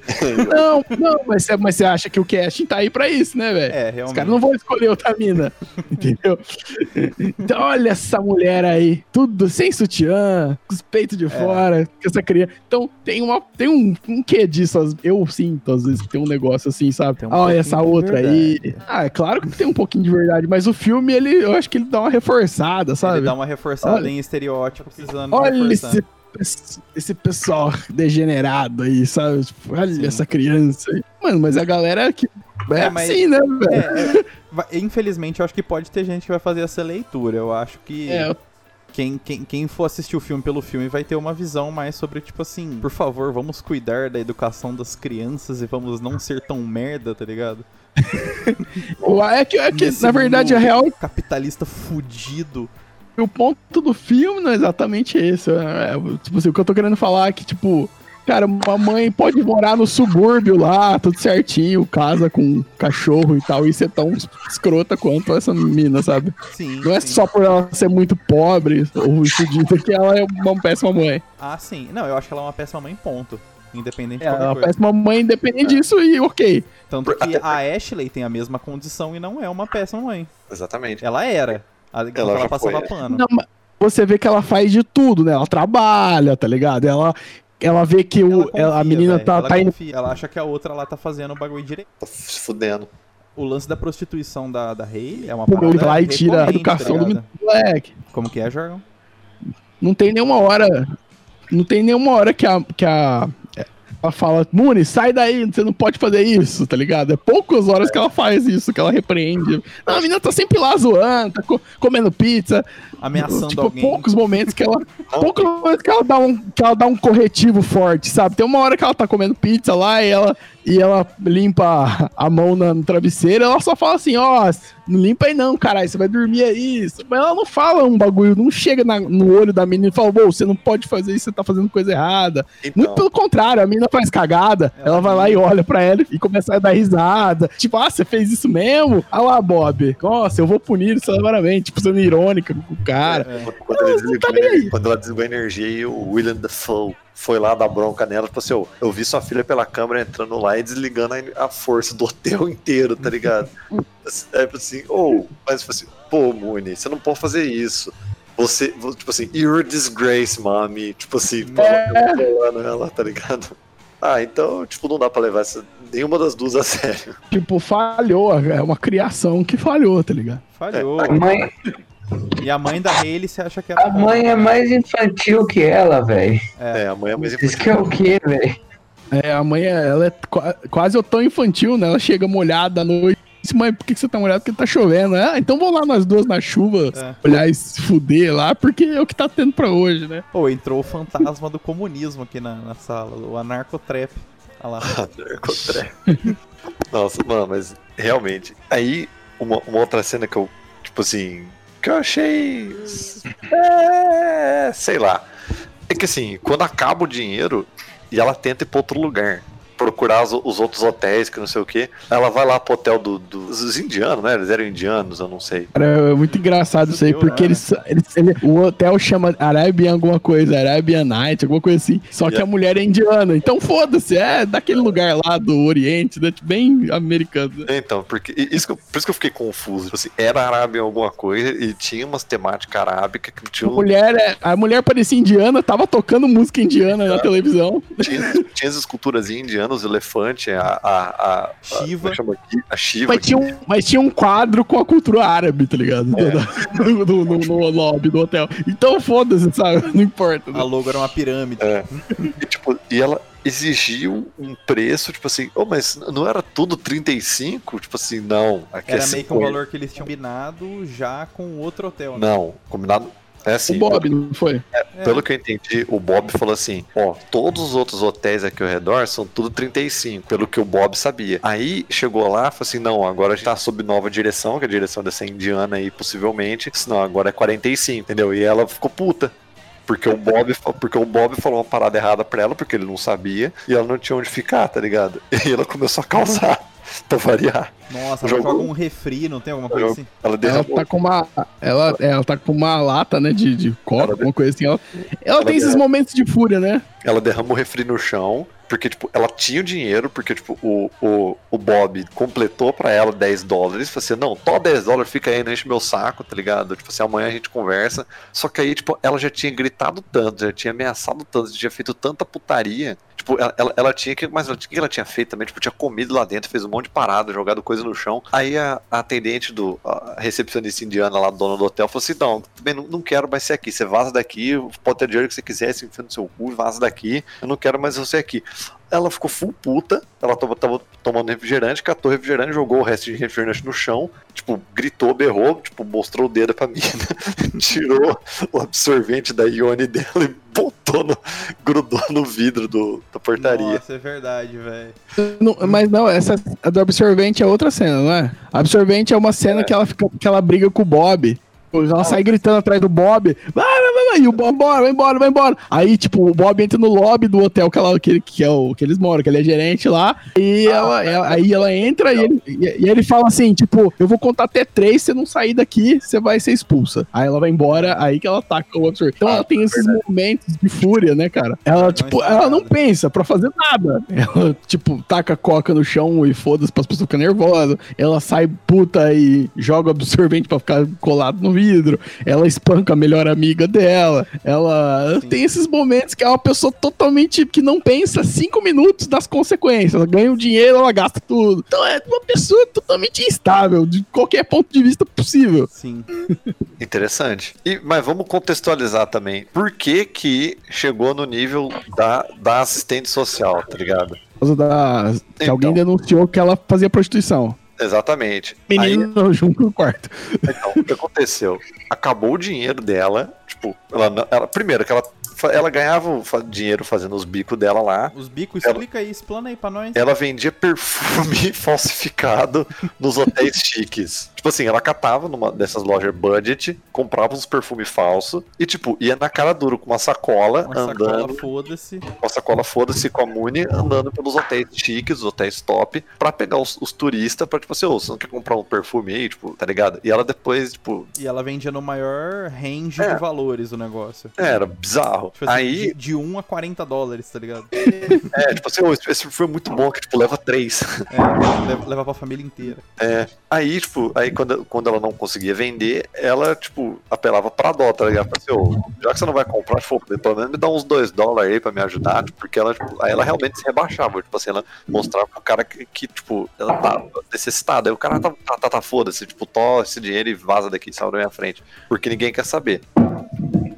Não, não, mas você, mas você acha que o casting tá aí pra isso, né, velho? É, Os realmente. caras não vão escolher outra mina, entendeu? Então, olha essa mulher aí, tudo sem sutiã, com os peitos de fora, com essa criança. Então, tem, uma, tem um, um quê disso, eu sinto, às vezes, que tem um negócio assim, sabe? Um olha essa outra aí. Ah, é claro que tem um pouquinho de verdade, mas o filme, ele, eu acho que ele dá uma reforçada, sabe? Ele dá uma reforçada Olha. em estereótipo, precisando Olha esse esse pessoal degenerado aí, sabe? Tipo, olha essa criança aí. Mano, mas a galera que. É, É, mas- assim, né, velho? É, é, infelizmente, eu acho que pode ter gente que vai fazer essa leitura. Eu acho que É, quem, quem, quem for assistir o filme pelo filme vai ter uma visão mais sobre, tipo assim, por favor, vamos cuidar da educação das crianças e vamos não ser tão merda, tá ligado? é que, é que Nesse na verdade, a real Capitalista fudido. o ponto do filme não é exatamente esse. É, é, tipo assim, o que eu tô querendo falar é que, tipo, cara, uma mãe pode morar no subúrbio lá, tudo certinho, casa com cachorro e tal, e ser tão escrota quanto essa menina, sabe? Sim. Não é sim. só por ela ser muito pobre ou fudida que ela é uma péssima mãe. Ah, sim. Não, eu acho que ela é uma péssima mãe, ponto. Independente de Ela é qualquer uma coisa. péssima mãe independente disso e ok. Tanto que a Ashley tem a mesma condição e não é uma péssima mãe. Exatamente. Ela era. A- Ela ela, já passava foi. pano. Não, mas você vê que ela faz de tudo, né? Ela trabalha, tá ligado? Ela, ela vê que o, Ela ela- a confia, menina velho, tá, ela tá indo. Ela acha que a outra lá tá fazendo o bagulho direito. Tá se fudendo. O lance da prostituição da, da Rei é uma Pô, parada lá e tira a educação tá do moleque. Como que é, Jorgão? Não tem nenhuma hora. Não tem nenhuma hora que a. Que a ela fala, Muni, sai daí, você não pode fazer isso, tá ligado? É poucas horas que ela faz isso, que ela repreende. Não, a menina tá sempre lá zoando, tá co- comendo pizza. Ameaçando tipo, alguém. poucos momentos que ela. poucos momentos que ela dá um, que ela dá um corretivo forte, sabe? Tem uma hora que ela tá comendo pizza lá e ela, e ela limpa a mão na- no travesseiro, ela só fala assim, ó, não limpa aí não, caralho, você vai dormir aí. Mas ela não fala um bagulho, não chega na- no olho da menina e fala, "Ô, você não pode fazer isso, você tá fazendo coisa errada. Muito Então, pelo contrário, a menina faz cagada, Ela ela, vai lá e olha pra ela e começa a dar risada. Tipo, ah, você fez isso mesmo? Ah lá, Bob. Nossa, eu vou punir severamente, tipo, sendo irônica com o cara. É. quando, ele desligou tá a nem energia- quando ela desligou a energia e o William Dafoe foi lá dar bronca nela, tipo assim, eu, eu vi sua filha pela câmera entrando lá e desligando a, a força do hotel inteiro, tá ligado? É tipo assim, ou, mas tipo assim, pô, Mooney, você não pode fazer isso. Você, vo- tipo assim, you're a disgrace, mami. Tipo assim, É. falando ela, tá ligado? Ah, então, tipo, não dá pra levar essa, nenhuma das duas a sério. Tipo, falhou. É uma criação que falhou, tá ligado? Falhou. A mãe, E a mãe da Hayley, você acha que era. a mãe é mais infantil que ela, velho. É, a mãe é mais Isso que é o quê, velho? É, a mãe, ela é qua- quase tão infantil, né? Ela chega molhada à noite. Mãe, por que você tá molhado? Porque tá chovendo. Ah, então vamos lá nós duas na chuva, É. olhar e se fuder lá, porque é o que tá tendo pra hoje, né? Pô, entrou o fantasma do comunismo aqui na, na sala, o anarcotrap. Olha lá. Narcotré. Nossa, mano, mas realmente. Aí, uma, uma outra cena que eu, tipo assim, que eu achei. É, sei lá. É que assim, quando acaba o dinheiro e ela tenta ir pra outro lugar. Procurar os, os outros hotéis, que não sei o que. Ela vai lá pro hotel do- dos indianos, né? Eles eram indianos, eu não sei. Cara, é muito engraçado isso aí, porque né? eles, eles- ele- o hotel chama Arabian alguma coisa, Arabian Night, alguma coisa assim. Só que Yeah. a mulher é indiana. Então foda-se, é daquele lugar lá do Oriente, né? bem americano. né? Então, porque isso que eu- por isso que eu fiquei confuso. Tipo assim, era Arábia alguma coisa e tinha umas temáticas arábicas que A tinha, mulher, é- a mulher parecia indiana, tava tocando música indiana na televisão. tinha, tinha as esculturas indianas, os elefantes, a, a, a, a, Shiva. é aqui? A Shiva. Mas tinha, um, mas tinha um quadro com a cultura árabe, tá ligado? No, no- no- no lobby do hotel. Então foda-se, sabe? Não importa. né? A logo era uma pirâmide. É. E, tipo, e ela exigiu um preço, tipo assim, oh, mas não era tudo 35? Tipo assim, não. Aqui Era é meio que um 50. valor que eles tinham combinado já com outro hotel, né? Não, combinado. É assim, o Bob, não foi? É, Pelo que eu entendi, o Bob falou assim: ó, todos os outros hotéis aqui ao redor são tudo 35, pelo que o Bob sabia. Aí chegou lá e falou assim: não, agora a gente tá sob nova direção, que a direção dessa indiana aí, possivelmente. Senão agora é 45, entendeu? E ela ficou puta. Porque o, Bob, porque o Bob falou uma parada errada pra ela, porque ele não sabia, e ela não tinha onde ficar, tá ligado? E ela começou a causar, pra variar. Nossa, ela Jogou- joga um refri, não tem alguma coisa assim? Ela Ela derramou. tá com uma. Ela, ela tá com uma lata, né? De, de coca, Ela- alguma coisa assim. Ela, ela ela tem esses momentos de fúria, né? Ela derrama o refri no chão, porque, tipo, ela tinha o dinheiro, porque, tipo, o, o, o Bob completou pra ela 10 dólares. Falei assim, não, tó 10 dólares, fica aí, não enche meu saco, tá ligado? Tipo assim, amanhã a gente conversa. Só que aí, tipo, ela já tinha gritado tanto, já tinha ameaçado tanto, já tinha feito tanta putaria, Tipo, ela, ela, ela tinha que. Mas o que ela tinha feito também? Tipo, tinha comido lá dentro, fez um monte de parada, jogado coisa no chão. Aí a, a atendente do. A recepcionista indiana lá, dona do hotel, falou assim: não, também não, não quero mais ser aqui. Você vaza daqui, pode ter dinheiro que você quiser, se enfia no seu cu, vaza daqui. Eu não quero mais você aqui. Ela ficou full puta, ela tava, tava tomando refrigerante, catou refrigerante, jogou o resto de refrigerante no chão, tipo, gritou, berrou, tipo, mostrou o dedo pra mina, tirou o absorvente da Ione dela e botou no, grudou no vidro do, da portaria. Nossa, é verdade, velho. Mas não, essa a do absorvente é outra cena, não é? Absorvente é uma cena que, ela fica, que ela briga com o Bob. Ela sai gritando atrás do Bob. Vai, vai, vai, vai. E o Bob, bora, vai embora, vai embora. Aí, tipo, o Bob entra no lobby do hotel que, ela, que, ele- que é o que eles moram, que ele é gerente lá. E ela, ela- aí ela entra e ele, e, e ele fala assim: tipo, eu vou contar até três, se você não sair daqui, você vai ser expulsa. Aí ela vai embora, aí que ela taca o absorvente. Então ela tem esses momentos de fúria, né, cara? Ela, tipo, está ela não pensa pra fazer nada. Ela, tipo, taca coca no chão e foda-se pras pessoas ficarem nervosas. Ela sai puta e joga absorvente pra ficar colado no vidro. Ela espanca a melhor amiga dela. Ela Sim. tem esses momentos que é uma pessoa totalmente que não pensa cinco minutos das consequências. Ela ganha o dinheiro, ela gasta tudo. Então é uma pessoa totalmente instável, de qualquer ponto de vista possível. Sim. Interessante. E, mas vamos contextualizar também. Por que que chegou no nível da, da assistente social, tá ligado? Por causa da. Que Então. alguém denunciou que ela fazia prostituição. Exatamente. Aí, Menino junto no quarto. então, o que aconteceu? Acabou o dinheiro dela, tipo, ela, não- ela primeiro que ela, ela ganhava dinheiro fazendo os bicos dela lá, Os bicos, Ela- explica aí, explana aí pra nós. ela vendia perfume falsificado nos hotéis chiques. Tipo assim, ela catava numa dessas lojas budget, comprava uns perfumes falsos e, tipo, ia na cara dura com uma sacola, Uma andando, sacola, foda-se. com a sacola foda-se com a Muni, andando pelos hotéis chiques, os hotéis top, pra pegar os, os turistas, pra, tipo assim, ô, você não quer comprar um perfume aí, tipo, tá ligado? E ela depois, tipo, E ela vendia no maior range É. de valores o negócio. era bizarro. Tipo assim, aí, de, de 1 a 40 dólares, tá ligado? é, tipo assim, ô, esse, perfume é muito bom, que, tipo, leva três. É, leva, leva pra família inteira. É, aí, tipo, aí quando, quando ela não conseguia vender, ela, tipo, apelava pra dó, tá ligado? Assim, já que você não vai comprar, tipo, pelo menos me dá uns dois dólares aí pra me ajudar, tipo, porque ela, tipo, aí ela realmente se rebaixava, tipo assim, ela mostrava pro cara que, que, tipo, ela tava necessitada, aí o cara tá, tá, tá, tá foda-se, tipo, to esse dinheiro e vaza daqui, sai da minha frente, porque ninguém quer saber.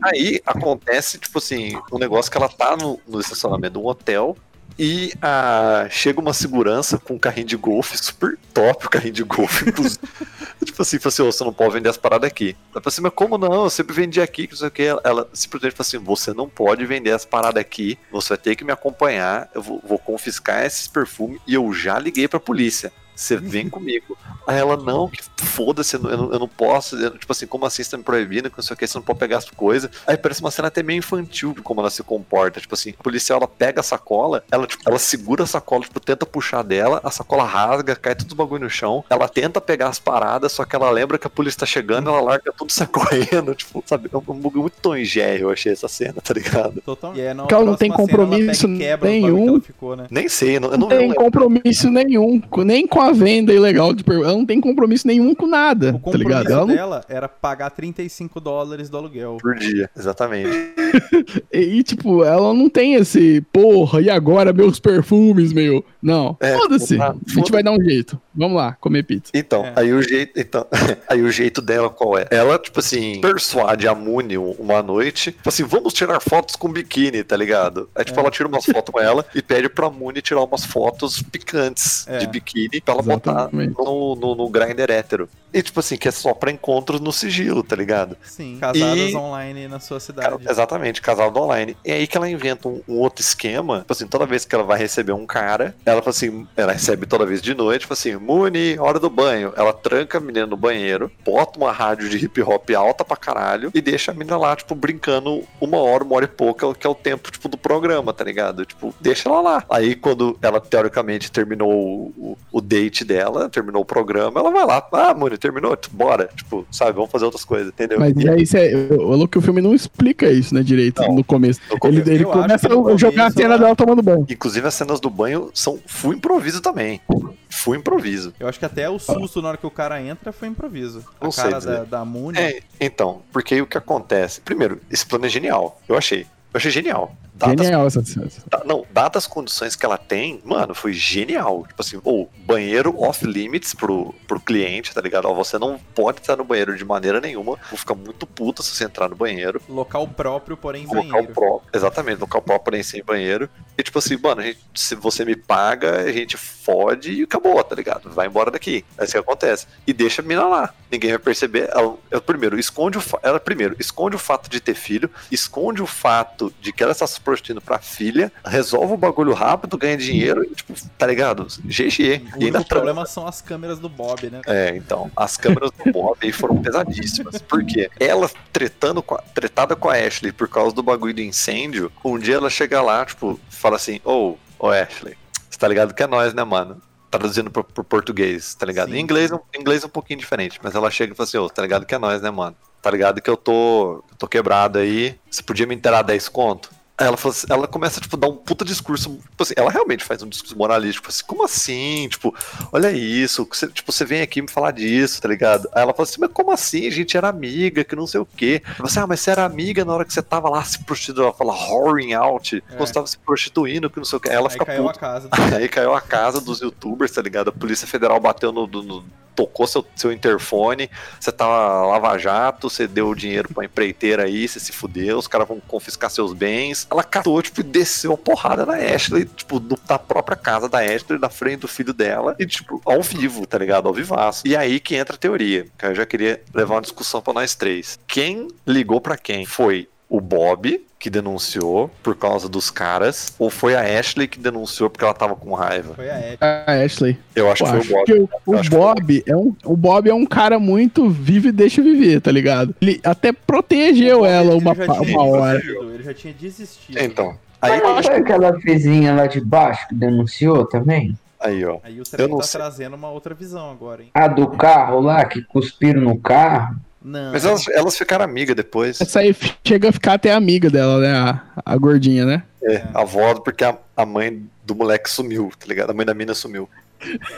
Aí acontece, tipo assim, um negócio que ela tá no, no estacionamento de um hotel, e ah, chega uma segurança com um carrinho de golfe, super top o carrinho de golfe. tipo assim, fala assim, "Ô, você não pode vender as paradas aqui. Ela fala assim, mas como não? Eu sempre vendi aqui, que não sei o que. Ela, ela simplesmente fala assim, você não pode vender as paradas aqui, você vai ter que me acompanhar, eu vou, vou confiscar esses perfumes e eu já liguei pra polícia. Você vem comigo. Aí ela, não, que foda-se, eu, não- eu não- não posso. eu- tipo assim, como assim você tá me proibindo? Que não sei o que, você não pode pegar as coisas. Aí parece uma cena até meio infantil de como ela se comporta. Tipo assim, a policial ela pega a sacola, ela, tipo, ela segura a sacola, tipo, tenta puxar dela, a sacola rasga, cai tudo os bagulho no chão. Ela tenta pegar as paradas, só que ela lembra que a polícia tá chegando, ela larga tudo e sai correndo. Tipo, sabe? É um bagulho muito Tom Jerry, eu achei essa cena, tá ligado? Total. E aí, na Porque ela não tem cena, compromisso bagulho nenhum. ficou, né? Nem sei, não, eu não, Não tem não compromisso nenhum, nem com a venda ilegal de perfume. Ela não tem compromisso nenhum com nada, O tá ligado? compromisso Ela não- dela era pagar 35 dólares do aluguel. por dia, exatamente. e, e, tipo, ela não tem esse, porra, e agora meus perfumes, meu? Não, É, foda-se. tá, A gente vai dar um jeito. Vamos lá, comer pizza. Então, É. aí o jeito, então, aí o jeito dela qual é? Ela, tipo assim, persuade a Muni um- uma noite, tipo assim, vamos tirar fotos com biquíni, tá ligado? Aí, tipo, É. ela tira umas fotos com ela e pede pra Muni tirar umas fotos picantes É. de biquíni pra ela Exatamente. botar no, no, no grinder hétero. E, tipo assim, que é só pra encontros no sigilo, tá ligado? Sim. Casadas E- online na sua cidade. Exatamente, casal do online. E aí que ela inventa um, um outro esquema. Tipo assim, toda vez que ela vai receber um cara, ela fala assim, ela recebe toda vez de noite, tipo assim, Muni, hora do banho. Ela tranca a menina no banheiro, bota uma rádio de hip hop alta pra caralho e deixa a menina lá, tipo, brincando uma hora, uma hora e pouca, que é o tempo, tipo, do programa, tá ligado? Tipo, deixa ela lá. Aí quando ela, teoricamente, terminou o, o, o date dela, terminou o programa, ela vai lá, ah, Muni, terminou? Bora. Tipo, sabe, vamos fazer outras coisas, entendeu? Mas E aí cê, o louco que o filme não explica isso, né, direito, Não. no começo. no Ele, começo- ele começa a jogar a cena ela- dela tomando banho. Inclusive as cenas do banho são full improviso também. Full improviso. Eu acho que até o susto na hora que o cara entra foi improviso. Não a sei cara dizer. da, da Moon. É, então, porque aí o que acontece? Primeiro, esse plano é genial. Eu achei. Eu achei genial. Dadas Genial essa. Da- Não, dadas as condições que ela tem, mano, foi genial. Tipo assim, ou banheiro off-limits pro, pro cliente, tá ligado? Ó, você não pode estar no banheiro de maneira nenhuma. Vou ficar muito puta se você entrar no banheiro. Local próprio, porém Local banheiro. próprio. Exatamente, local próprio, porém sem banheiro. E tipo assim, mano, a gente- se você me paga, a gente fode e acabou, tá ligado? Vai embora daqui. É isso que acontece. E deixa a mina lá. Ninguém vai perceber. Ela, ela, primeiro, esconde o ela primeiro esconde o fato de ter filho, esconde o fato de que ela está se prostituindo pra filha, resolve o bagulho rápido, ganha dinheiro e, tipo, tá ligado? GG. O E ainda único transa. problema são as câmeras do Bob, né? É, então, as câmeras do Bob aí foram pesadíssimas. Por quê? Ela tretando com a, tretada com a Ashley por causa do bagulho do incêndio, um dia ela chega lá, tipo, fala assim, ô, ô Ashley, você tá ligado que é nós, né, mano? Traduzindo pro, pro português, tá ligado? Sim. Em inglês, em inglês é um pouquinho diferente, mas ela chega e fala assim, ô, tá ligado que é nós, né, mano? Tá ligado que eu tô, eu tô quebrado aí, você podia me inteirar 10 conto? Ela, assim- ela começa, tipo, a dar um puta discurso. Tipo assim, ela realmente faz um discurso moralístico. Assim, como assim? Tipo, olha isso. Você, tipo, você vem aqui me falar disso, tá ligado? Aí ela fala assim, mas como assim? A gente era amiga, que não sei o quê. Você, ah, mas você era amiga na hora que você tava lá se prostituindo. Ela fala whoring out. É. Você tava se prostituindo, que não sei o quê. Aí ela Aí fica caiu a puta. casa. Aí caiu a casa dos youtubers, tá ligado? A Polícia Federal bateu no. no- no- tocou seu, seu interfone, você tava lava-jato, você deu o dinheiro pra empreiteira aí, você se fudeu, os caras vão confiscar seus bens. Ela catou, tipo, e desceu a porrada na Ashley, tipo, no- na própria casa da Ashley, na frente do filho dela, e, tipo, ao vivo, tá ligado? Ao vivaço. E aí que entra a teoria, que eu já queria levar uma discussão pra nós três. Quem ligou pra quem? Foi o Bob, que denunciou por causa dos caras, ou foi a Ashley que denunciou porque ela tava com raiva? Foi a Ashley. Eu acho Eu que acho foi o Bob. o, Bob é um, o Bob é um cara muito vive e deixa viver, tá ligado? Ele até protegeu ela uma, tinha uma hora. desistido, Ele já tinha desistido. Então, aí, Mas não foi aquela vizinha lá de baixo que denunciou também? aí ó. Aí o Eu trem tá sei. trazendo uma outra visão agora, hein? A do carro lá, que cuspiram no carro? Não. Mas elas, elas ficaram amigas depois. Essa aí chega a ficar até amiga dela, né? A, a gordinha, né? É, a avó, porque a, a mãe do moleque sumiu, tá ligado? A mãe da mina sumiu.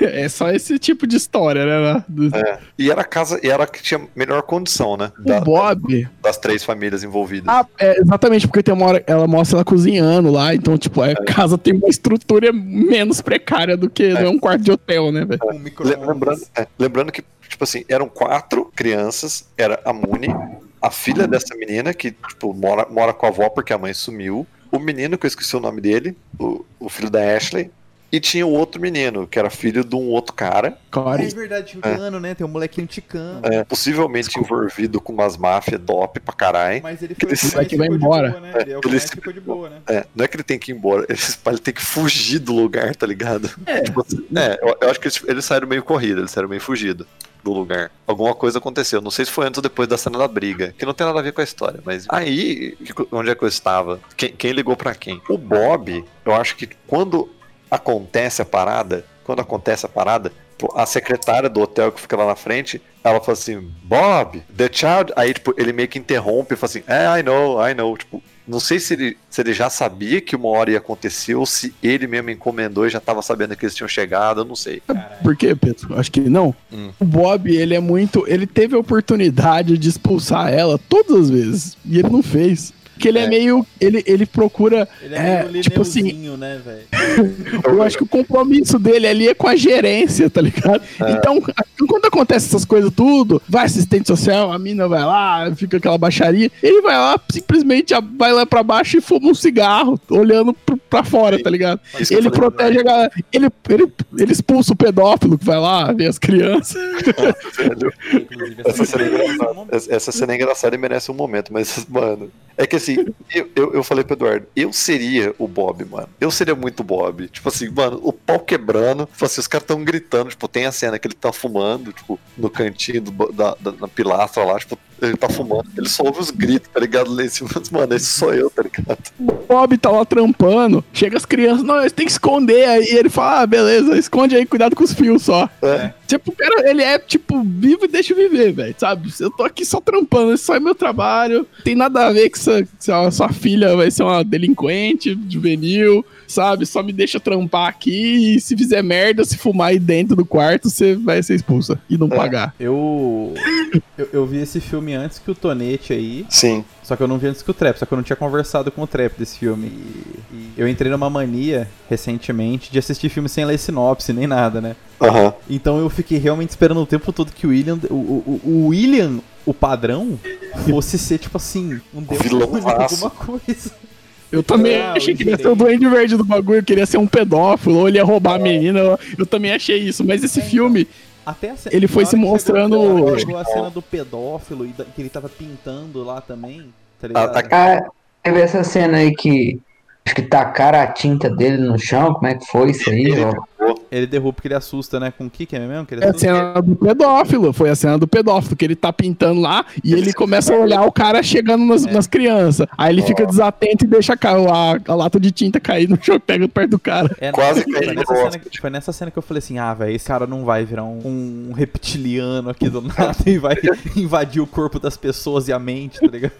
É só esse tipo de história, né? Do- E era a casa, e era a que tinha melhor condição, né? O Da- Bob. das três famílias envolvidas. Ah, é, exatamente, porque tem uma hora ela mostra ela cozinhando lá, então, tipo, a casa tem uma estrutura menos precária do que não é um quarto de hotel, né, velho? Um Le- micro-ondas. lembrando, é, lembrando que, tipo assim, eram quatro crianças, era a Muni, a filha dessa menina, que, tipo, mora, mora com a avó porque a mãe sumiu, o menino, que eu esqueci o nome dele, o, o filho da Ashley, e tinha o outro menino, que era filho de um outro cara, Ah, é Corey. verdade, tinha um cano, né? Tem um molequinho ticano. é, possivelmente envolvido com umas máfias top pra caralho. Mas ele Que foi que daqui vai ficou de embora. boa, né? Ele é o que ele ficou de boa, né? É, não é que ele tem que ir embora, ele, ele tem que fugir do lugar, tá ligado? É, tipo, assim, é eu, eu acho que eles, eles saíram meio corrido, eles saíram meio fugido do lugar. Alguma coisa aconteceu, não sei se foi antes ou depois da cena da briga, que não tem nada a ver com a história, mas aí, onde é que eu estava? Quem, quem ligou pra quem? O Bob, eu acho que quando acontece a parada, quando acontece a parada, a secretária do hotel que fica lá na frente, ela fala assim, Bob, the child. Aí, tipo, ele meio que interrompe e fala assim, é, I know, I know. Tipo, não sei se ele, se ele já sabia que uma hora ia acontecer ou se ele mesmo encomendou e já tava sabendo que eles tinham chegado, eu não sei. Por quê, Pedro? Acho que não. Hum. O Bob, ele é muito. Ele teve a oportunidade de expulsar ela todas as vezes. E ele não fez. Porque ele é, É. meio. Ele, ele procura. Ele é, É, meio tipo assim- né, velho? Eu acho que o compromisso dele ali é com a gerência, tá ligado? É. Então, quando acontece essas coisas tudo, vai assistente social, a mina vai lá, fica aquela baixaria, ele vai lá, simplesmente vai lá pra baixo e fuma um cigarro, olhando pra fora, tá ligado? Isso que Ele protege a galera, ele, ele, ele expulsa o pedófilo que vai lá ver as crianças. Essa cena, é engraçada. Essa cena é engraçada e merece um momento, mas, mano. É que assim, eu, eu, eu falei pro Eduardo, eu seria o Bob, mano. Eu seria muito Bob. Tipo assim, mano, o pau quebrando. Tipo assim, os caras tão gritando. Tipo, tem a cena que ele tá fumando, tipo, no cantinho do, da, da- na pilastra lá, tipo, ele tá fumando. Ele só ouve os gritos, tá ligado? Lá em cima. Mano, esse sou eu, tá ligado? O Bob tá lá trampando, chega as crianças, não, eles têm que esconder aí. Ele fala, ah, beleza, esconde aí, cuidado com os fios só. É. Tipo, o cara, ele é, tipo, vivo e deixa viver, velho, sabe? Eu tô aqui só trampando, esse só é meu trabalho. Tem nada a ver que sua, sua filha vai ser uma delinquente, juvenil, sabe? Só me deixa trampar aqui e se fizer merda, se fumar aí dentro do quarto, você vai ser expulsa e não É. pagar. Eu. Eu, eu vi esse filme antes que o Tonete aí, Sim. só que eu não vi antes que o Trap, só que eu não tinha conversado com o Trap desse filme. E, e eu entrei numa mania, recentemente, de assistir filme sem ler sinopse, nem nada, né? Aham. Então eu fiquei realmente esperando o tempo todo que o William, o, o, o William, o padrão, fosse ser, tipo assim, um vilãozaço. alguma coisa. Eu também Ah, achei que ele ia ser o. Duende Verde do bagulho, queria ser um pedófilo, ou ele ia roubar a menina. Eu, eu também achei isso, mas esse filme, Até a ce- Ele foi se mostrando- Chegou, chegou a cena do pedófilo e da- que ele tava pintando lá também, tá ligado? Ah, Ah, teve essa cena aí que acho que tacaram a tinta dele no chão. Como é que foi isso aí, ó? Ele derruba porque ele assusta, né? Com o que que é mesmo? Que ele é a cena do pedófilo, foi a cena do pedófilo, que ele tá pintando lá e ele começa a olhar o cara chegando nas, nas crianças. Aí ele fica desatento e deixa ca- a, a lata de tinta cair no chão e pega perto do cara. É, Quase foi, caiu no nessa cena, que- foi nessa cena que eu falei assim: ah, velho, esse cara não vai virar um, um reptiliano aqui do nada e vai invadir o corpo das pessoas e a mente, tá ligado?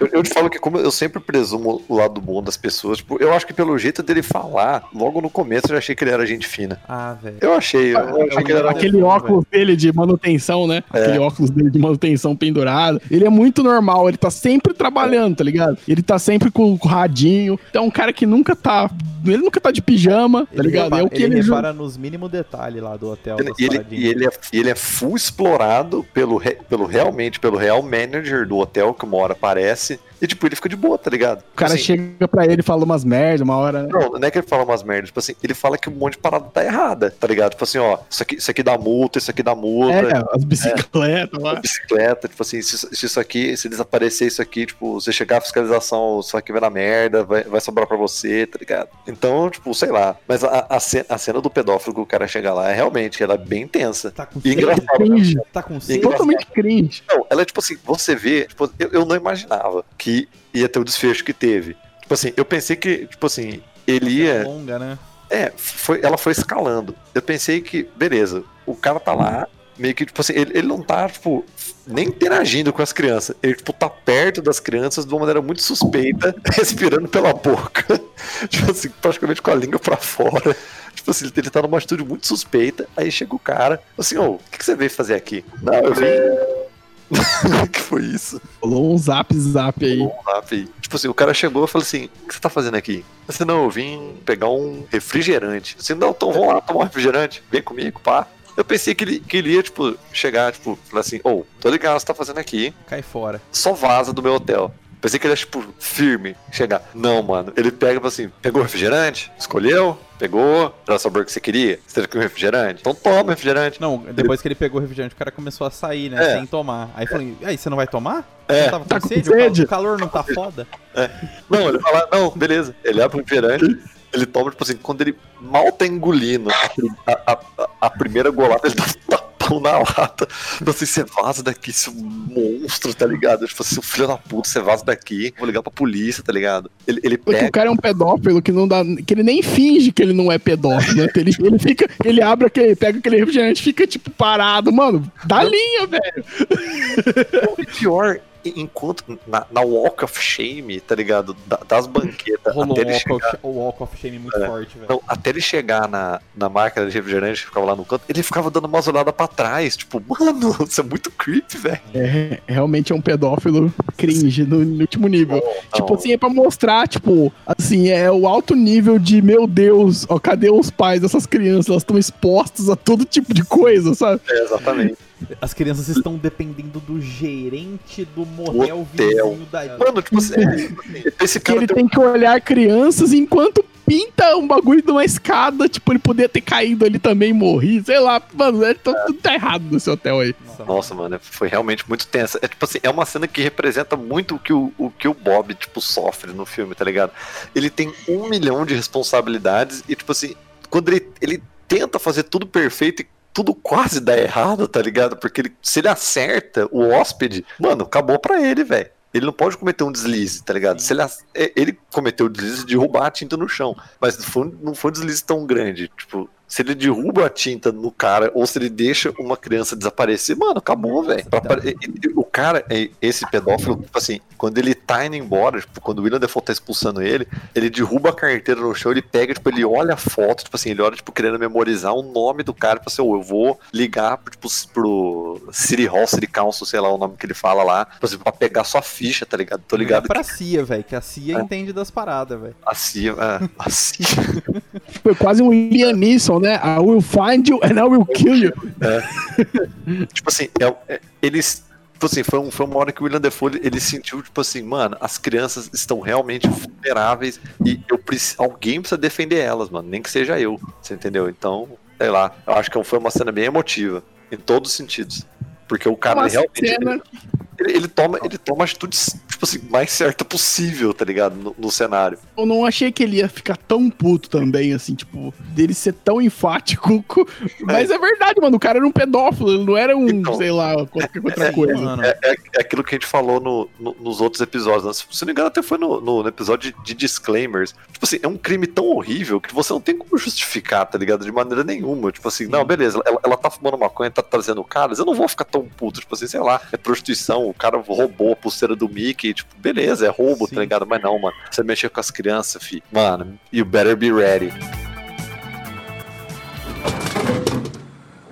Eu, eu te falo que como eu sempre presumo o lado bom das pessoas, tipo, eu acho que pelo jeito dele falar, logo no começo eu já achei que ele era gente fina. Ah, velho. Eu achei, eu achei que ele era Aquele óculos dele de manutenção, né? É. Aquele óculos dele de manutenção pendurado. Ele é muito normal, ele tá sempre trabalhando, tá ligado? Ele tá sempre com o radinho. Então é um cara que nunca tá. Ele nunca tá de pijama, tá Ele ligado? repara, é o que ele ele. repara nos mínimos detalhes lá do hotel. E ele, paradinhas. e ele é, ele é full explorado pelo, re- pelo realmente, pelo real manager do hotel que uma hora aparece. E tipo, ele fica de boa, tá ligado? O cara Assim, chega pra ele e fala umas merdas uma hora, né? Não, não é que ele fala umas merdas, tipo assim, ele fala que um monte de parada tá errada, tá ligado? Tipo assim, ó, isso aqui, isso aqui dá multa, isso aqui dá multa. É, as bicicletas a lá. bicicleta, tipo assim, se, se isso aqui, se desaparecer isso aqui, tipo, você chegar a fiscalização, isso aqui vai na merda, vai, vai sobrar pra você, tá ligado? Então, tipo, sei lá. Mas a, a, ce- a cena do pedófilo que o cara chega lá é realmente, ela é bem tensa. Tá com E engraçado, Cringe. Tá com E? Totalmente cringe. Não, ela é tipo assim, você vê, tipo, eu, eu não imaginava que ia ter o desfecho que teve. Tipo assim, eu pensei que, tipo assim, ele ia. longa, né? É, foi, ela foi escalando. Eu pensei que, beleza, o cara tá lá, meio que, tipo assim, ele, ele não tá, tipo, nem interagindo com as crianças. Ele, tipo, tá perto das crianças de uma maneira muito suspeita, respirando pela boca. tipo assim, praticamente com a língua pra fora. Tipo assim, ele tá numa atitude muito suspeita. Aí chega o cara, assim, ô, o que, que você veio fazer aqui? Não, eu vim. O que foi isso? Rolou um zap zap aí. lá, fi. Tipo assim, o cara chegou e falou assim: O que você tá fazendo aqui? Eu disse, não, eu vim pegar um refrigerante. Assim, não, então vamos lá tomar um refrigerante, vem comigo, pá. Eu pensei que ele, que ele ia, tipo, chegar, tipo, falar assim, ô, tô ligado, o que você tá fazendo aqui, Cai fora. só vaza do meu hotel. Pensei que ele ia, tipo, firme, chegar. Não, mano. Ele pega e fala assim: pegou o refrigerante? Escolheu? Pegou? Era o sabor que você queria? Você teve que um refrigerante? Então toma refrigerante. Não, depois que ele pegou o refrigerante, o cara começou a sair, né? É. Sem tomar. Aí falei, aí, você não vai tomar? É. Você tava com Tá com sede? Sede? O calor não tá foda? Não, ele fala, não, beleza. Ele abre o refrigerante, ele toma, tipo assim, quando ele mal tá engolindo a, a, a- a primeira golada, ele dá tapão na lata. Tipo assim, você vaza daqui, seu monstro, tá ligado? Tipo assim, filho da puta, você vaza daqui, vou ligar pra polícia, tá ligado? Ele, ele Porque pega. o cara é um pedófilo que não dá. que ele nem finge que ele não é pedófilo, né? Ele, ele fica. Ele abre aquele. pega aquele refrigerante e fica, tipo, parado, mano. Dá linha, velho. E pior, enquanto na, na Walk of Shame, tá ligado? Da- das banquetas, Rolou até ele walk chegar. o walk of shame muito É. forte, velho. Não, até ele chegar na, na máquina de refrigerante que ficava lá no canto, ele ficava dando uma olhada pra trás. Tipo, mano, isso é muito creepy, velho. É, realmente é um pedófilo cringe no, no último nível. Tipo Não. assim, é pra mostrar, tipo, assim, é o alto nível de, meu Deus, ó, cadê os pais dessas crianças? Elas estão expostas a todo tipo de coisa, sabe? É, exatamente. As crianças estão dependendo do gerente do motel Hotel. vizinho da... Mano, tipo assim, esse Que cara ele tem tem que olhar crianças enquanto pinta um bagulho de uma escada, tipo, ele poderia ter caído ali também e morrido, sei lá, mano, é, tá- tudo tá errado nesse hotel aí. Nossa, mano, foi realmente muito tensa. É tipo assim, é uma cena que representa muito o que o, o que o Bob, tipo, sofre no filme, tá ligado? Ele tem um milhão de responsabilidades e, tipo assim, quando ele, ele tenta fazer tudo perfeito e tudo quase dá errado, tá ligado? Porque ele, se ele acerta o hóspede, mano, acabou pra ele, velho. Ele não pode cometer um deslize, tá ligado? Se ele, é, ele cometeu o deslize de derrubar a tinta no chão, mas não foi, não foi um deslize tão grande. Tipo, se ele derruba a tinta no cara ou se ele deixa uma criança desaparecer, mano, acabou, velho. E- O cara, é- esse pedófilo, tipo assim, quando ele tá indo embora, tipo, quando o William Defoe tá expulsando ele, ele derruba a carteira no chão, ele pega, tipo, ele olha a foto, tipo assim, ele olha, tipo, querendo memorizar o nome do cara, tipo assim, "Ô, eu vou ligar, tipo, pro City Hall, City Council, sei lá o nome que ele fala lá, tipo assim, pra pegar sua ficha, tá ligado? Tô ligado É pra CIA, velho, que a CIA entende das paradas, velho. que a CIA, é, a CIA, Foi quase um Liam Neeson, né? I will find you and I will kill you. tipo assim, é, é- eles. Tipo assim, foi, um, foi uma hora que o William Defoe ele, sentiu, tipo assim, mano, as crianças estão realmente vulneráveis e eu alguém precisa defender elas, mano, nem que seja eu, você entendeu? Então, sei lá, eu acho que foi uma cena bem emotiva, em todos os sentidos. Porque o cara Uma ele realmente. cena Ele, ele toma, ele toma a atitude, tipo assim, mais certa possível, tá ligado? No, no cenário. Eu não achei que ele ia ficar tão puto também, assim, tipo, dele ser tão enfático. co- Mas é verdade, mano. O cara era um pedófilo, ele não era um, Então, sei lá, qualquer outra é, coisa. Mano, É, é- é aquilo que a gente falou no- no- nos outros episódios. Né? Se não me engano, até foi no, no- no episódio de, de disclaimers. Tipo assim, é um crime tão horrível que você não tem como justificar, tá ligado? De maneira nenhuma. Tipo assim, não, beleza, ela, ela tá fumando maconha, tá trazendo caras, eu não vou ficar tão puto. Tipo assim, sei lá, é prostituição, o cara roubou a pulseira do Mickey, tipo, beleza, é roubo, Sim. tá ligado? Mas não, mano, você mexer com as crianças, fi. Mano, you better be ready.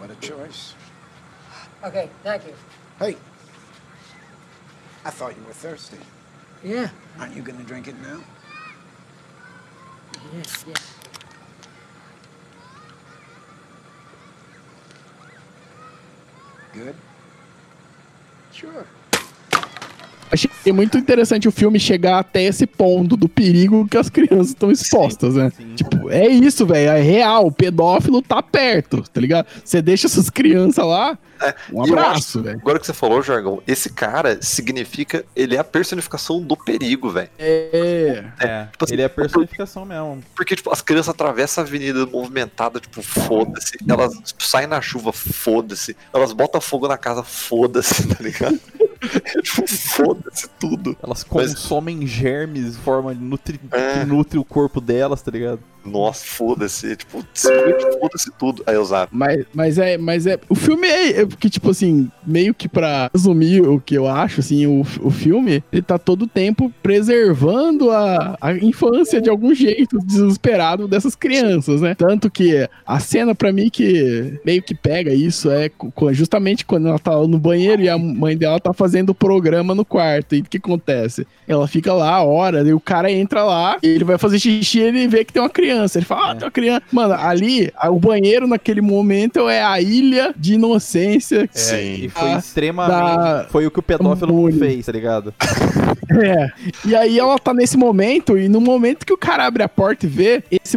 What a choice. Okay, thank you. Hey, I thought you were thirsty. Yeah, Aren't you gonna drink it now? yeah. Good? Sure. Achei muito interessante o filme chegar até esse ponto do perigo que as crianças estão expostas, né? sim. Tipo, é isso, velho. É real. O pedófilo tá perto, tá ligado? Você deixa essas crianças lá. Um abraço, velho. Agora que você falou, Jargão, esse cara significa. Ele é a personificação do perigo, velho. É. É, tipo assim, ele é a personificação mesmo. Porque, tipo, as crianças atravessam a avenida movimentada, tipo, foda-se. Elas tipo, saem na chuva, foda-se. Elas botam fogo na casa, foda-se, tá ligado? É, tipo, foda-se tudo. Elas Mas- consomem germes, forma nutri... É. que nutre o corpo delas, tá ligado? Nossa, foda-se. Tipo, simplesmente foda-se tudo. Aí eu usava. Mas, mas é, mas é. O filme é, porque, tipo assim, meio que pra resumir o que eu acho, assim, o, o filme, ele tá todo o tempo preservando a, a infância de algum jeito desesperado dessas crianças, né? Tanto que a cena pra mim que meio que pega isso é justamente quando ela tá no banheiro e a mãe dela tá fazendo o programa no quarto. E o que acontece? Ela fica lá a hora, e o cara entra lá, e ele vai fazer xixi e ele vê que tem uma criança. Ele fala, ah, É. tem uma criança. Mano, ali, o banheiro naquele momento é a ilha de inocência. Sim. E foi Ah, extremamente. da- Foi o que o pedófilo fez, tá ligado? É. E aí ela tá nesse momento, e no momento que o cara abre a porta e vê, esse,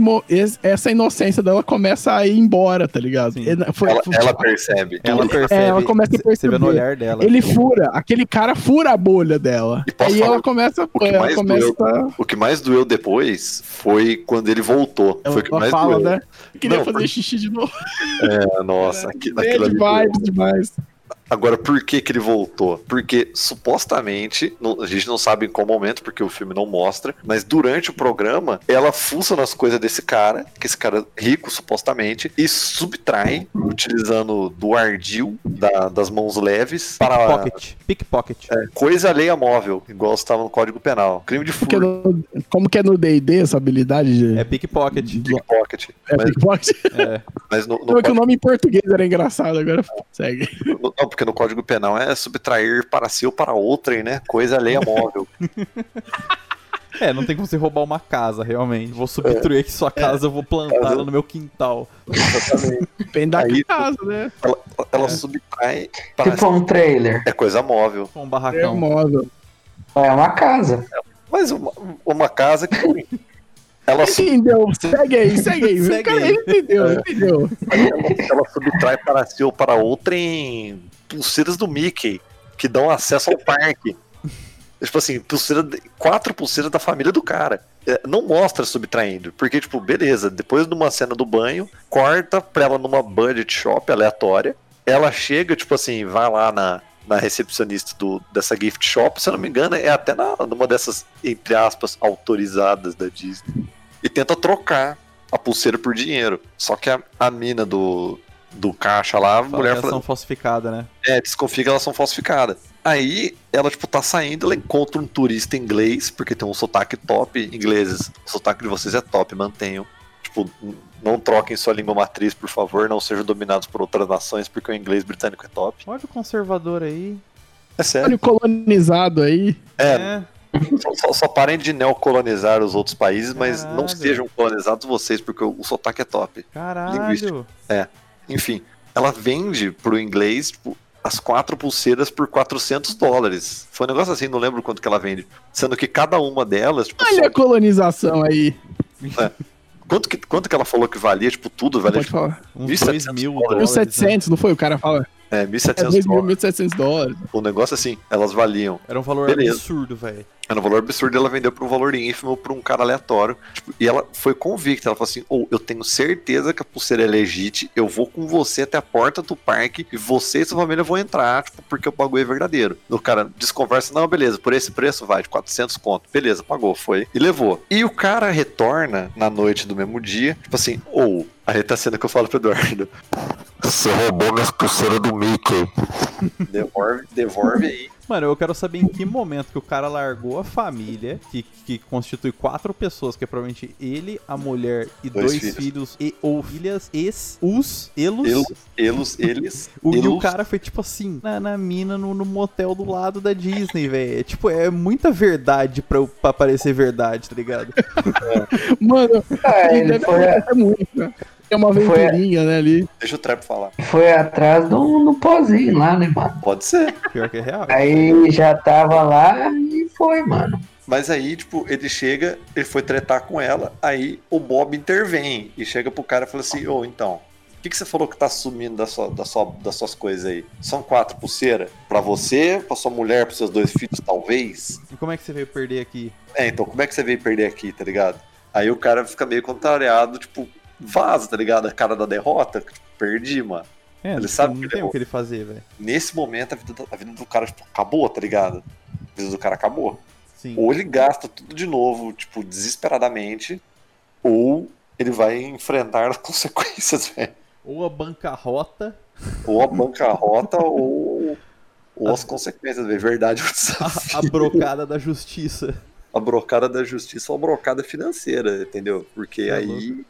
essa inocência dela começa a ir embora, tá ligado? Sim. E foi- Ela, ela percebe. Ela tudo. percebe. ela começa a Você vê no perceber. olhar dela. Ele fura, aquele cara fura a bolha dela. E Aí falar ela começa, o que ela mais começa doeu? O que mais doeu depois foi quando ele voltou. ela foi o que mais fala, doeu. né? Queria Não, fazer por- xixi de novo. É, nossa, aquilo, É aquilo ali doeu. Demais. Agora, por que que ele voltou? Porque supostamente, não- a gente não sabe em qual momento, porque o filme não mostra, mas durante o programa, ela fuça nas coisas desse cara, que esse cara é rico, supostamente, e subtrai, utilizando do ardil da- das mãos leves, para Pickpocket. Pickpocket. é, coisa alheia móvel, igual estava no Código Penal. Crime de furto, no- como que é no D&D essa habilidade de... É pickpocket. pickpocket. É Mas, pickpocket? É. mas no, no Não, é que o nome em português era engraçado, agora segue. não, porque no Código Penal é subtrair para si ou para outrem, né? Coisa alheia móvel. É, não tem como você roubar uma casa, realmente. Vou subtruir aqui sua casa, eu vou plantar ela no meu quintal. Depende da Aí- casa, né? Ela, ela subtrai para Tipo um trailer. É coisa móvel. Um É barracão. móvel. É uma casa. Mas uma, uma casa que. Ela, Entendeu? Segue aí, segue aí. Segue cara, aí. ele entendeu, entendeu. ela subtrai para si ou para outra em pulseiras do Mickey, que dão acesso ao parque. Tipo assim, pulseira, quatro pulseiras da família do cara. É, Não mostra subtraindo, porque, tipo, beleza, depois de uma cena do banho, corta pra ela numa budget shop aleatória. Ela chega, tipo assim, vai lá na, na recepcionista do, dessa gift shop, se eu não me engano, é até na, numa dessas, entre aspas, autorizadas da Disney. E tenta trocar a pulseira por dinheiro. Só que a, a mina do, do caixa lá, a Fala mulher que fala, ação falsificada, né? é, desconfia que elas são falsificadas. Aí ela, tipo, tá saindo, ela encontra um turista inglês, porque tem um sotaque top. Ingleses, o sotaque de vocês é top, mantenham. Tipo, não troquem sua língua matriz, por favor, não sejam dominados por outras nações, porque o inglês britânico é top. Olha o conservador aí. É sério. Olha o colonizado aí. É, só, só- só parem de neocolonizar os outros países, mas não Caralho. sejam colonizados vocês, porque o, o sotaque é top. Caralho. Linguístico. Enfim, ela vende pro inglês, tipo, as quatro pulseiras por 400 dólares. Foi um negócio assim, não lembro quanto que ela vende. Sendo que cada uma delas, tipo, Olha só- a colonização aí. quanto, que, quanto que ela falou que valia, tipo, tudo valia, Pode tipo, falar. Uns 1.700 dois mil dólares. dólares. né? 1.700, não foi? O cara fala. é, É 1.700 2.000, dólares. 1.700 dólares. Um negócio assim, elas valiam. Era um valor Beleza. absurdo, velho. Era um valor absurdo, ela vendeu por um valor ínfimo pra um cara aleatório. Tipo, e ela foi convicta, ela falou assim: ou eu tenho certeza que a pulseira é legítima, eu vou com você até a porta do parque e você e sua família vão entrar, tipo, porque o bagulho é verdadeiro. O cara desconversa, não, beleza, por esse preço vai, de 400 conto. Beleza, pagou, foi. E levou. E o cara retorna na noite do mesmo dia, tipo assim, ou. aí tá sendo que eu falo pro Eduardo. Você roubou minhas pulseiras do Mickey. Devolve, devolve aí. Mano, eu quero saber em que momento que o cara largou a família, que, que constitui quatro pessoas, que é provavelmente ele, a mulher e Dois dois, filhos. filhos. e ou filhas, es, os, elos. Elos, eles, eles. O, e o elos- cara foi tipo assim, na, na mina no, no motel do lado da Disney, velho. É, tipo, é muita verdade pra, pra parecer verdade, tá ligado? Mano, Ah, e ele deve foi, muito, né? Tem uma aventurinha, né, ali. Deixa o Trap falar. foi atrás do, do pozinho lá, né, mano? Pode ser. Pior que é real. Aí já tava lá e foi, mano. Mas aí, tipo, ele chega, ele foi tretar com ela, aí o Bob intervém e chega pro cara e fala assim: Ô, então, o que, que você falou que tá sumindo da sua, da sua, das suas coisas aí? São quatro pulseiras? Pra você, pra sua mulher, pros seus dois filhos, talvez? E como é que você veio perder aqui? É, então, como é que você veio perder aqui, tá ligado? Aí o cara fica meio contrariado, tipo, vaza, tá ligado? A cara da derrota, perdi, mano. É, Ele sabe não que tem errou. o que ele fazer, velho. Nesse momento, a vida, do, a vida do cara, tipo, acabou, tá ligado? A vida do cara acabou. Sim. Ou ele gasta tudo de novo, tipo, desesperadamente, ou ele vai enfrentar as consequências, velho. Ou a bancarrota, Ou a bancarrota, ou, ou as consequências, velho. Verdade ou a, desafio. a brocada da justiça. A brocada da justiça ou a brocada financeira, entendeu? Porque É aí.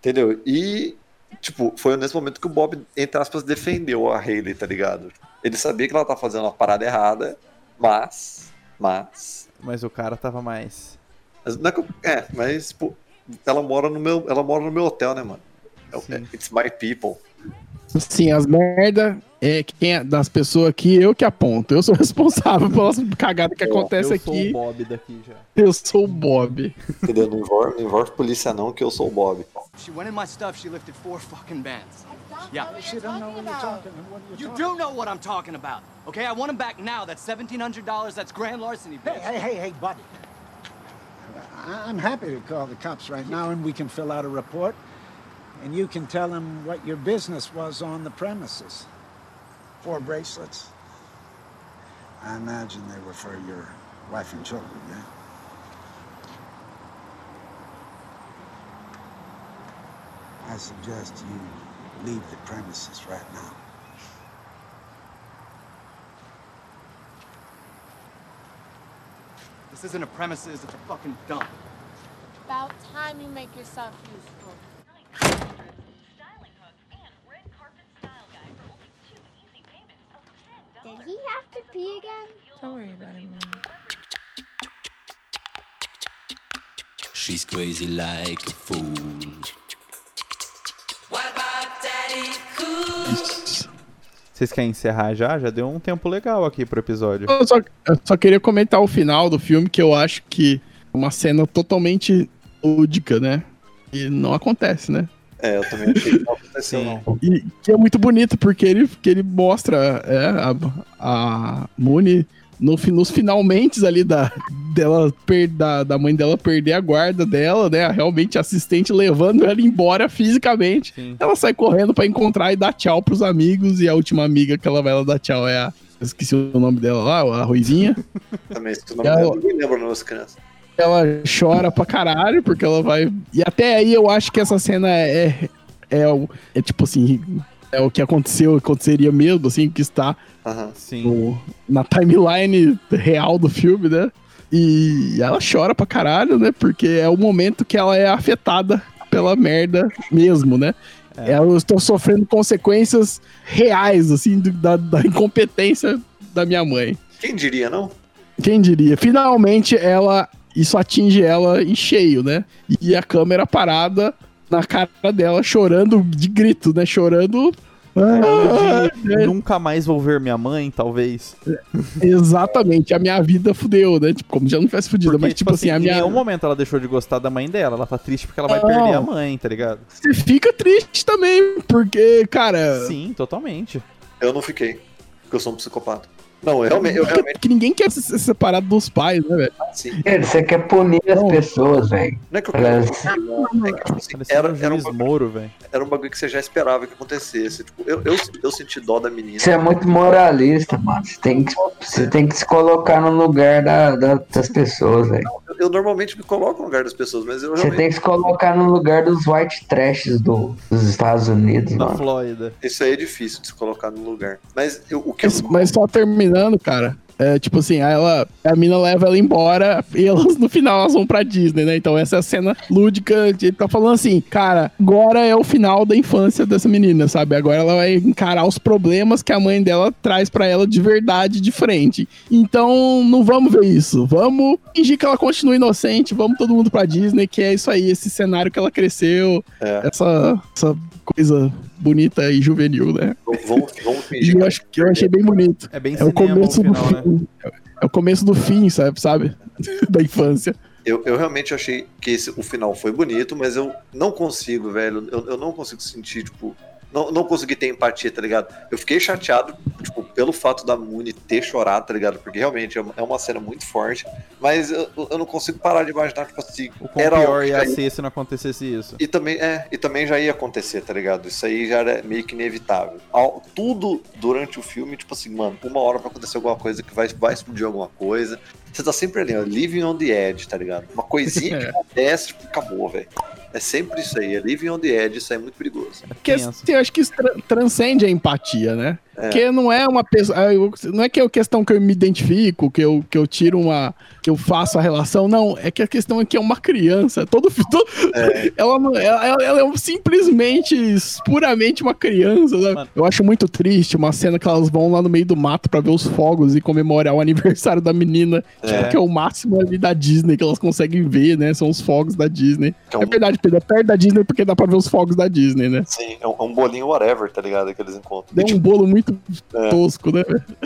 Entendeu? E, tipo, foi nesse momento que o Bob, entre aspas, defendeu a Hayley, tá ligado? Ele sabia que ela tá fazendo uma parada errada, mas. Mas. Mas o cara tava mais. Mas não é, é, mas, tipo, ela mora no meu, ela mora no meu hotel, né, mano? É Sim. é- It's my people. Sim, as merda é quem é das pessoas aqui, eu que aponto. Eu sou responsável pelas cagadas que acontece eu sou aqui. o Bob daqui já. Eu sou o Bob. Entendeu? Não envolve, não envolve polícia, não, que eu sou o Bob. She went in my stuff. She lifted four fucking bands. Yeah. She don't know what you're talking. What You do know what I'm talking about, okay? I want him back now. That's seventeen hundred dollars. That's grand larceny, bitch. Hey, hey, hey, hey, buddy. I'm happy to call the cops right now, and we can fill out a report, and you can tell them what your business was on the premises. Four bracelets. I imagine they were for your wife and children, yeah? I suggest you leave the premises right now. This isn't a premises. It's a fucking dump. About time you make yourself useful. Did he have to pee again? Don't worry about Mom. She's crazy like a fool. Vocês querem encerrar já? Já deu um tempo legal aqui pro episódio. Eu só, eu só queria comentar o final do filme, que eu acho que é uma cena totalmente lúdica, né? E não acontece, né? É, eu também achei que não aconteceu, Sim. não. E que é muito bonito, porque ele, que ele mostra é, a, a Mooney no, nos finalmente ali da, dela, per- da, da mãe dela perder a guarda dela, né? Realmente a assistente levando ela embora fisicamente. Sim. Ela sai correndo pra encontrar e dar tchau pros amigos. E a última amiga que ela vai lá dar tchau é a. eu Esqueci o nome dela lá, a Ruizinha. Também, não me lembra, eu- ninguém lembra, não, as crianças. Ela chora pra caralho, porque ela vai. E até aí eu acho que essa cena é. É, o- é tipo assim. é o que aconteceu, aconteceria mesmo, assim, que está no- na timeline real do filme, né? E ela chora pra caralho, né? Porque é o momento que ela é afetada pela merda mesmo, né? É. Eu estou sofrendo consequências reais, assim, do- da, da incompetência da minha mãe. Quem diria, não? Quem diria? Finalmente ela. Isso atinge ela em cheio, né? E a câmera parada na cara dela, chorando de grito, né? Chorando. Ah, De nunca mais vou ver minha mãe, talvez. Exatamente, a minha vida fudeu, né? Tipo, como já não tivesse fudido, Porque, mas tipo assim, a em minha. nenhum momento ela deixou de gostar da mãe dela. Ela tá triste porque ela vai Não. perder a mãe, tá ligado? Você fica triste também, porque, cara. Sim, totalmente. Eu não fiquei. Porque eu sou um psicopata. Não, eu realmente. Eu porque- realmente porque ninguém quer se se separar dos pais, né, velho? sim. Você quer punir as pessoas, velho. Não é que eu Elas- é que, tipo assim, era, um era, um Moro, velho. era um bagulho que você já esperava que acontecesse. Tipo, eu, eu, eu senti dó da menina. Você é muito moralista, mano. Você tem que, você tem que se colocar no lugar da, da- das pessoas, velho. Eu, eu normalmente me coloco no lugar das pessoas, mas eu Você realmente. tem que se colocar no lugar dos white trashes do, dos Estados Unidos, Da mano. Flórida. Isso aí é difícil de se colocar no lugar. Mas eu- o que Mas, eu. mas só terminando, cara. É, tipo assim, ela, a mina leva ela embora e elas no final elas vão pra Disney, né? Então essa é a cena lúdica de ele tá falando assim, cara, agora é o final da infância dessa menina, sabe? Agora ela vai encarar os problemas que a mãe dela traz pra ela de verdade, de frente. Então não vamos ver isso. Vamos fingir que ela continua inocente, vamos todo mundo pra Disney, que é isso aí, esse cenário que ela cresceu, É, essa, essa coisa bonita e juvenil, né? vamos, vamos E fingir. eu, acho, que eu achei bem bonito. É bem É o começo o final, do né? fim. É o começo do fim, sabe? sabe? da infância. Eu, eu realmente achei que esse, o final foi bonito, mas eu não consigo, velho. Eu, eu não consigo sentir, tipo. Não, não consegui ter empatia, tá ligado? Eu fiquei chateado, tipo, pelo fato da Muni ter chorado, tá ligado? Porque realmente é uma, é cena muito forte. Mas eu, eu não consigo parar de imaginar, tipo assim. O quão Era pior ia ser se não acontecesse isso. E também, é, e também já ia acontecer, tá ligado? Isso aí já era meio que inevitável. Ao- tudo durante o filme, tipo assim, mano, uma hora vai acontecer alguma coisa que vai, vai explodir alguma coisa. Você tá sempre ali, ó, living on the edge, tá ligado? Uma coisinha que acontece, tipo, acabou, velho. É sempre isso aí, é living on the edge, isso aí é muito perigoso. Porque assim, eu acho que isso tra- transcende a empatia, né? É. Porque não é uma pessoa. eu- Não é que é a questão que eu me identifico, que eu, que eu tiro uma. que eu faço a relação. Não, é que a questão é que é uma criança. Todo, todo- ela, não- ela, ela- ela é simplesmente, puramente uma criança. né? Eu acho muito triste uma cena que elas vão lá no meio do mato pra ver os fogos e comemorar o aniversário da menina. É. Que é o máximo ali da Disney que elas conseguem ver, né? São os fogos da Disney. É um- É verdade, Pedro, é perto da Disney porque dá pra ver os fogos da Disney, né? Sim, é um, é bolinho whatever, tá ligado? Que eles encontram. E, um tipo, bolo muito É. tosco, né?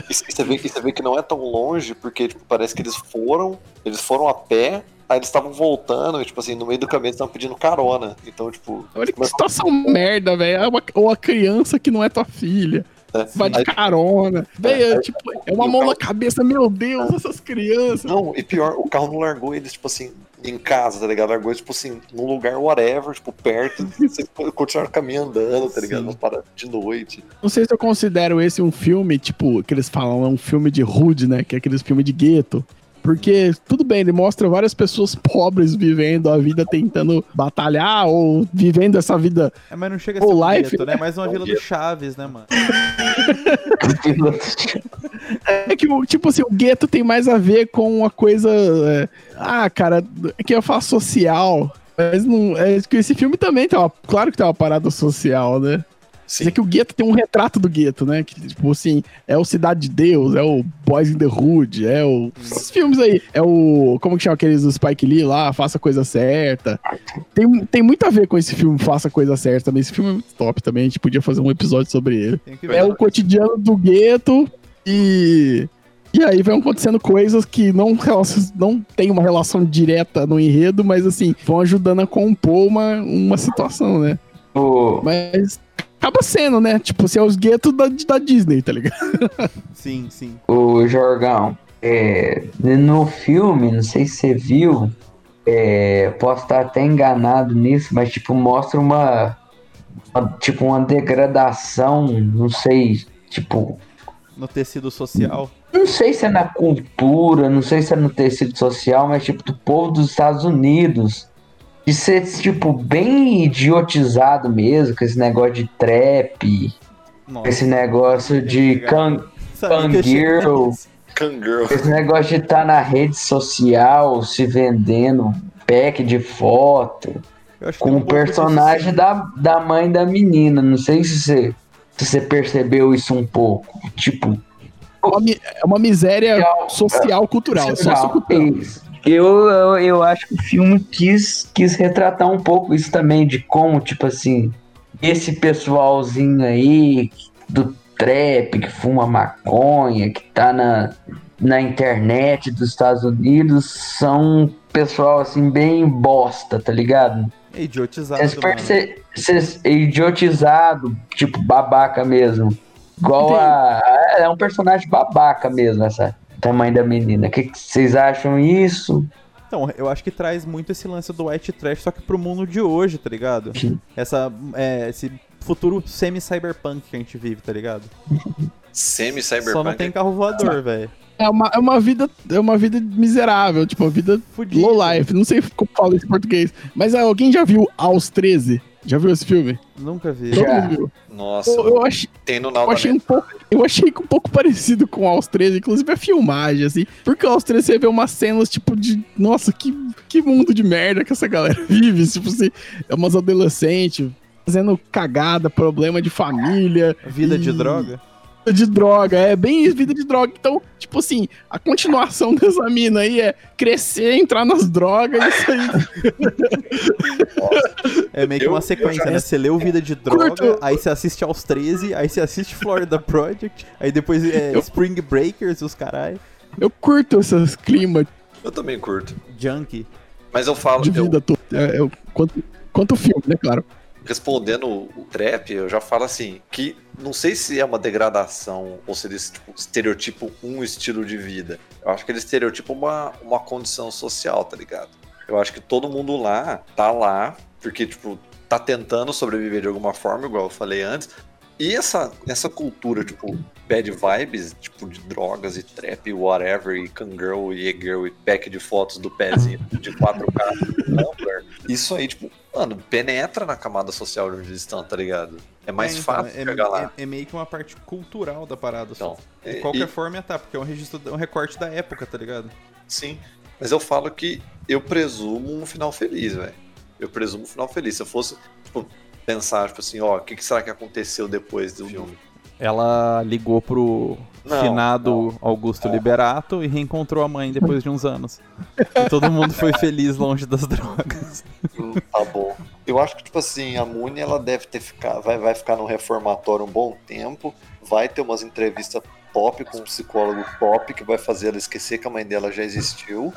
e você vê, e você vê que não é tão longe, porque tipo, parece que eles foram, eles foram a pé, aí eles estavam voltando, e tipo assim, no meio do caminho eles estavam pedindo carona. Então, tipo. Olha que situação merda, velho. É uma- Ou a criança que não é tua filha. é, Vai de aí- carona. Velho, É, tipo, é uma e o mão carro- na cabeça, meu Deus, essas crianças. Não, e pior, o carro não largou eles, tipo assim, em casa, tá ligado? Largou tipo assim, num lugar whatever, tipo, perto. Vocês continuaram caminhando, andando, tá ligado? Sim. Não para de noite. Não sei se eu considero esse um filme, tipo, que eles falam, é um filme de hood, né? Que é aqueles filmes de gueto. Porque, tudo bem, ele mostra várias pessoas pobres vivendo a vida tentando batalhar ou vivendo essa vida. É, mas não chega a O ser um life, gueto, né? Mais uma É um vila do. Chaves, né, mano? É que, o- tipo assim, o gueto tem mais a ver com uma coisa. é, ah, cara, é que eu faço social. Mas não. É que esse filme também tem uma. Claro que tem uma parada social, né? Sim. É que o gueto tem um retrato do gueto, né? Que, tipo assim, é o Cidade de Deus, é o Boys in the Hood, é o. Esses filmes aí. É o. Como que chama aqueles do Spike Lee lá? Faça a coisa certa. Tem, tem muito a ver com esse filme, Faça a Coisa Certa também. Esse filme é muito top também. A gente podia fazer um episódio sobre ele. É o cotidiano do gueto e. E aí vão acontecendo coisas que não, não tem uma relação direta no enredo, mas assim, vão ajudando a compor uma, uma situação, né? O- Mas acaba sendo, né? Tipo, se é os guetos da, da Disney, tá ligado? Sim, sim. O Jorgão, é, no filme, não sei se você viu, é, posso estar até enganado nisso, mas tipo, mostra uma, uma- tipo, uma degradação, não sei, tipo, No tecido social. não sei se é na cultura, não sei se é no tecido social, mas tipo, do povo dos Estados Unidos. De ser, tipo, bem idiotizado mesmo, com esse negócio de trap, Nossa. Esse negócio de Kangirl. Kangirl. Esse negócio de estar na rede social se vendendo pack de foto com um o personagem da, da mãe da menina. Não sei se você, se você percebeu isso um pouco. Tipo, É uma, é uma miséria social, cultural, sociocultural. Isso. Eu, eu, eu acho que o filme quis, quis retratar um pouco isso também, de como, tipo assim, esse pessoalzinho aí do trap, que fuma maconha, que tá na, na internet dos Estados Unidos, são um pessoal assim, bem bosta, tá ligado? É idiotizado, mano. perce- vocês- idiotizado, tipo babaca mesmo. Igual a. É um personagem babaca mesmo, essa tamanho da menina. O que que vocês acham isso? Então, eu acho que traz muito esse lance do white trash, só que pro mundo de hoje, tá ligado? Essa, é, esse futuro semi-cyberpunk que a gente vive, tá ligado? Semi-cyberpunk. Só não tem carro voador, velho. É uma, é uma vida, é uma vida miserável, tipo, uma vida low life. Não sei como falo isso em português. Mas ah, alguém já viu Aos 13? Já viu esse filme? Nunca vi. Todo mundo viu. Nossa, Eu, eu achei, tem no eu achei um pouco, eu achei um pouco parecido com Aos 13, inclusive a filmagem, assim. Porque Aos 13 você vê umas cenas, tipo, de. Nossa, que, que mundo de merda que essa galera vive. Tipo assim, é umas adolescentes fazendo cagada, problema de família. Vida de e- droga? Vida de droga, é bem vida de droga. Então, tipo assim, a continuação dessa mina aí é crescer, entrar nas drogas, isso aí. É meio que Eu- uma eu sequência, já- né? Você lê o Vida de Droga, Curto. aí você assiste aos 13, aí você assiste Florida Project, aí depois é Spring Breakers, os carai. Eu curto esses climas Eu também curto. Junkie. Mas eu falo, de eu, vida toda. É, eu- quanto, quanto filme, né, claro. Respondendo o, trap, eu já falo assim, que não sei se é uma degradação ou se eles tipo, estereotipam um estilo de vida. Eu acho que eles estereotipam uma, uma condição social, tá ligado? Eu acho que todo mundo lá tá lá porque, tipo, tá tentando sobreviver de alguma forma, igual eu falei antes. E essa, essa cultura, tipo, bad vibes, tipo, de drogas e trap, e whatever, e Kangirl e E-Girl e pack de fotos do pezinho de 4K do Tumblr, isso aí, tipo, mano, penetra na camada social de onde eles estão, tá ligado? É mais É, então, fácil é, chegar lá. é- é meio que uma parte cultural da parada. Então, de qualquer e- forma, tá, porque é um registro, um recorte da época, tá ligado? Sim. Mas eu falo que eu presumo um final feliz, velho. Eu presumo um final feliz. Se eu fosse, tipo, pensar, tipo assim, ó, o que, que será que aconteceu depois do filme? Ela ligou pro Não, finado Augusto Liberato e reencontrou a mãe depois de uns anos. E todo mundo foi feliz longe das drogas. Hum, Tá bom. Eu acho que, tipo assim, a Muni, ela deve ter ficado, vai, vai ficar no reformatório um bom tempo, vai ter umas entrevistas top com um psicólogo top que vai fazer ela esquecer que a mãe dela já existiu.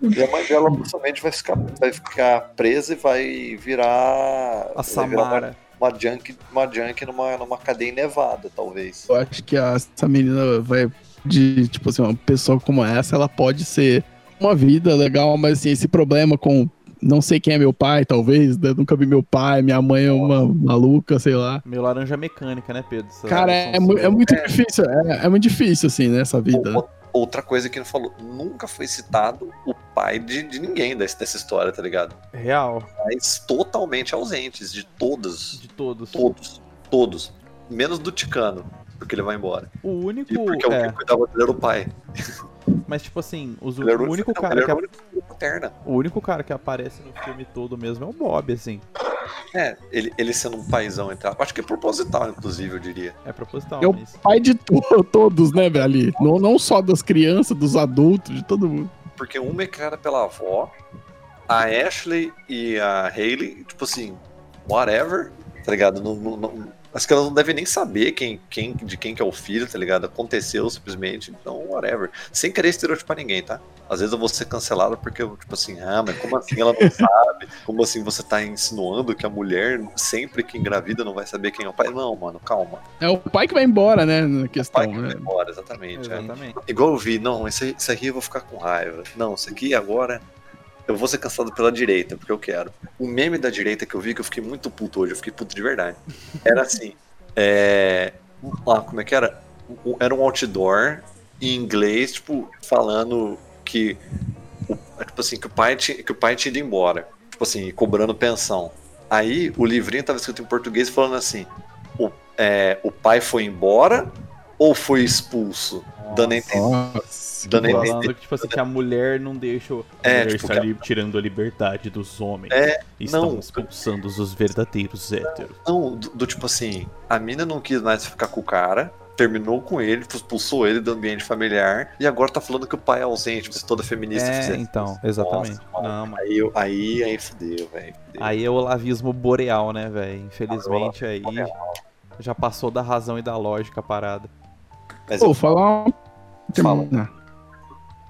E a mãe dela possivelmente vai ficar, vai ficar presa e vai virar. A Samara. Uma, uma junk, uma junk numa, numa cadeia nevada, talvez. Eu acho que a- essa menina vai de, tipo assim, uma pessoa como essa, ela pode ser uma vida legal, mas assim, esse problema com não sei quem é meu pai, talvez, né? nunca vi meu pai, minha mãe é uma maluca, sei lá. Meu laranja mecânica, né, Pedro? Essa Cara, é, mu- é muito difícil, é, é muito difícil, assim, né, essa vida. né? Outra coisa que não falou, nunca foi citado o pai de, de ninguém desse, dessa história, tá ligado? Real. Mas totalmente ausentes de todos. De todos. Todos. Todos. Menos do Ticano, porque ele vai embora. O único. E porque o é, que cuidava dele era o pai. mas, tipo assim, os- o único não, cara que a- o único paterna. o único cara que aparece no filme todo mesmo é o Bob, assim. É, ele, ele sendo um paizão, entre acho que é proposital, inclusive, eu diria. É proposital, É o mas. pai de to- todos, né, velho, ali. Não, não só das crianças, dos adultos, de todo mundo. Porque uma é criada pela avó, a Ashley e a Hayley, tipo assim, whatever, tá ligado? Não, não, não- acho que elas não devem nem saber quem, quem, de quem que é o filho, tá ligado? Aconteceu simplesmente, então whatever. Sem querer estereotipar ninguém, tá? Às vezes eu vou ser cancelado porque eu, tipo assim, ah, mas como assim ela não sabe? Como assim você tá insinuando que a mulher, sempre que engravida, não vai saber quem é o pai? Não, mano, calma. É o pai que vai embora, né, na O questão, pai que vai né? embora, exatamente. é. Exatamente. Igual eu vi, não, isso, aí- isso aqui eu vou ficar com raiva. Não, isso aqui agora eu vou ser cansado pela direita, porque eu quero. O meme da direita que eu vi, que eu fiquei muito puto hoje, eu fiquei puto de verdade. Era assim, é... Ah, como é que era? Era um outdoor em inglês, tipo, falando que... Tipo assim, que o pai tinha, que o pai tinha ido embora. Tipo assim, cobrando pensão. Aí, o livrinho tava escrito em português falando assim, o é, o pai foi embora ou foi expulso? Dando a entender. Dando Falando que, tipo assim, que a mulher não deixa. o- A É, mulher tipo, que ali tirando a liberdade dos homens. É, Estão não. expulsando os verdadeiros héteros. Não, do, do tipo assim, a mina não quis mais ficar com o cara, terminou com ele, expulsou ele do ambiente familiar, e agora tá falando que o pai é ausente, se toda feminista É, fizesse então, exatamente. Nossa, Não, mas Aí, aí, aí fudeu, velho. aí é o lavismo boreal, né, velho? Infelizmente aí já passou da razão e da lógica a parada. Mas Pô, eu falar um. Fala.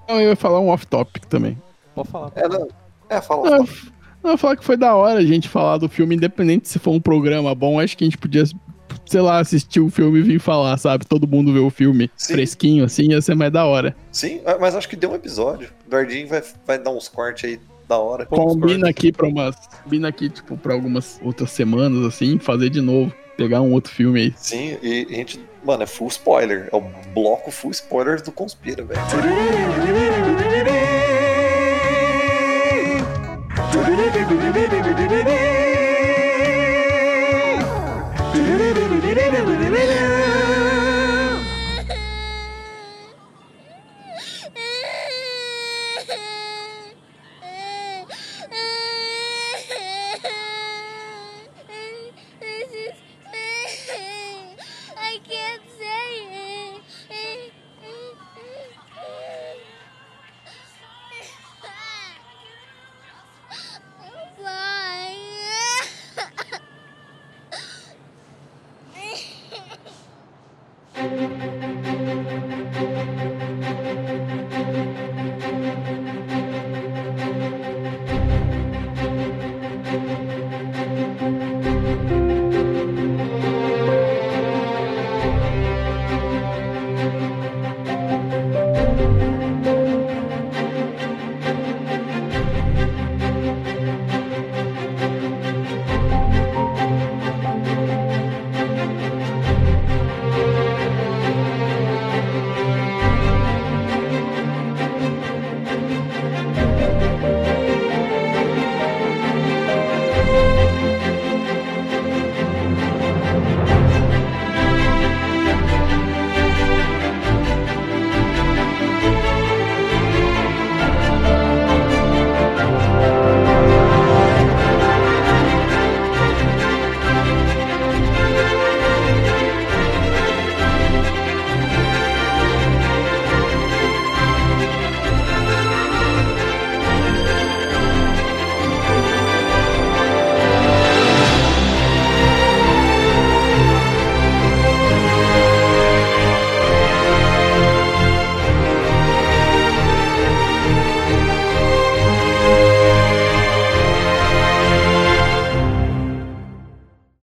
Não. Eu ia falar um off-topic também. Pode falar. É, não, é, fala. Não, não, eu ia falar que foi da hora a gente falar do filme, independente se for um programa bom, acho que a gente podia, sei lá, assistir o filme e vir falar, sabe? Todo mundo vê o filme Sim. fresquinho, assim, ia ser mais da hora. Sim, é, mas acho que deu um episódio. O Dardinho vai, vai dar uns cortes aí da hora. Combina aqui pra umas. Combina aqui, tipo, pra algumas outras semanas, assim, fazer de novo. Pegar um outro filme aí. Sim, e a gente. Mano, é full spoiler. É o bloco full spoilers do Conspira, velho.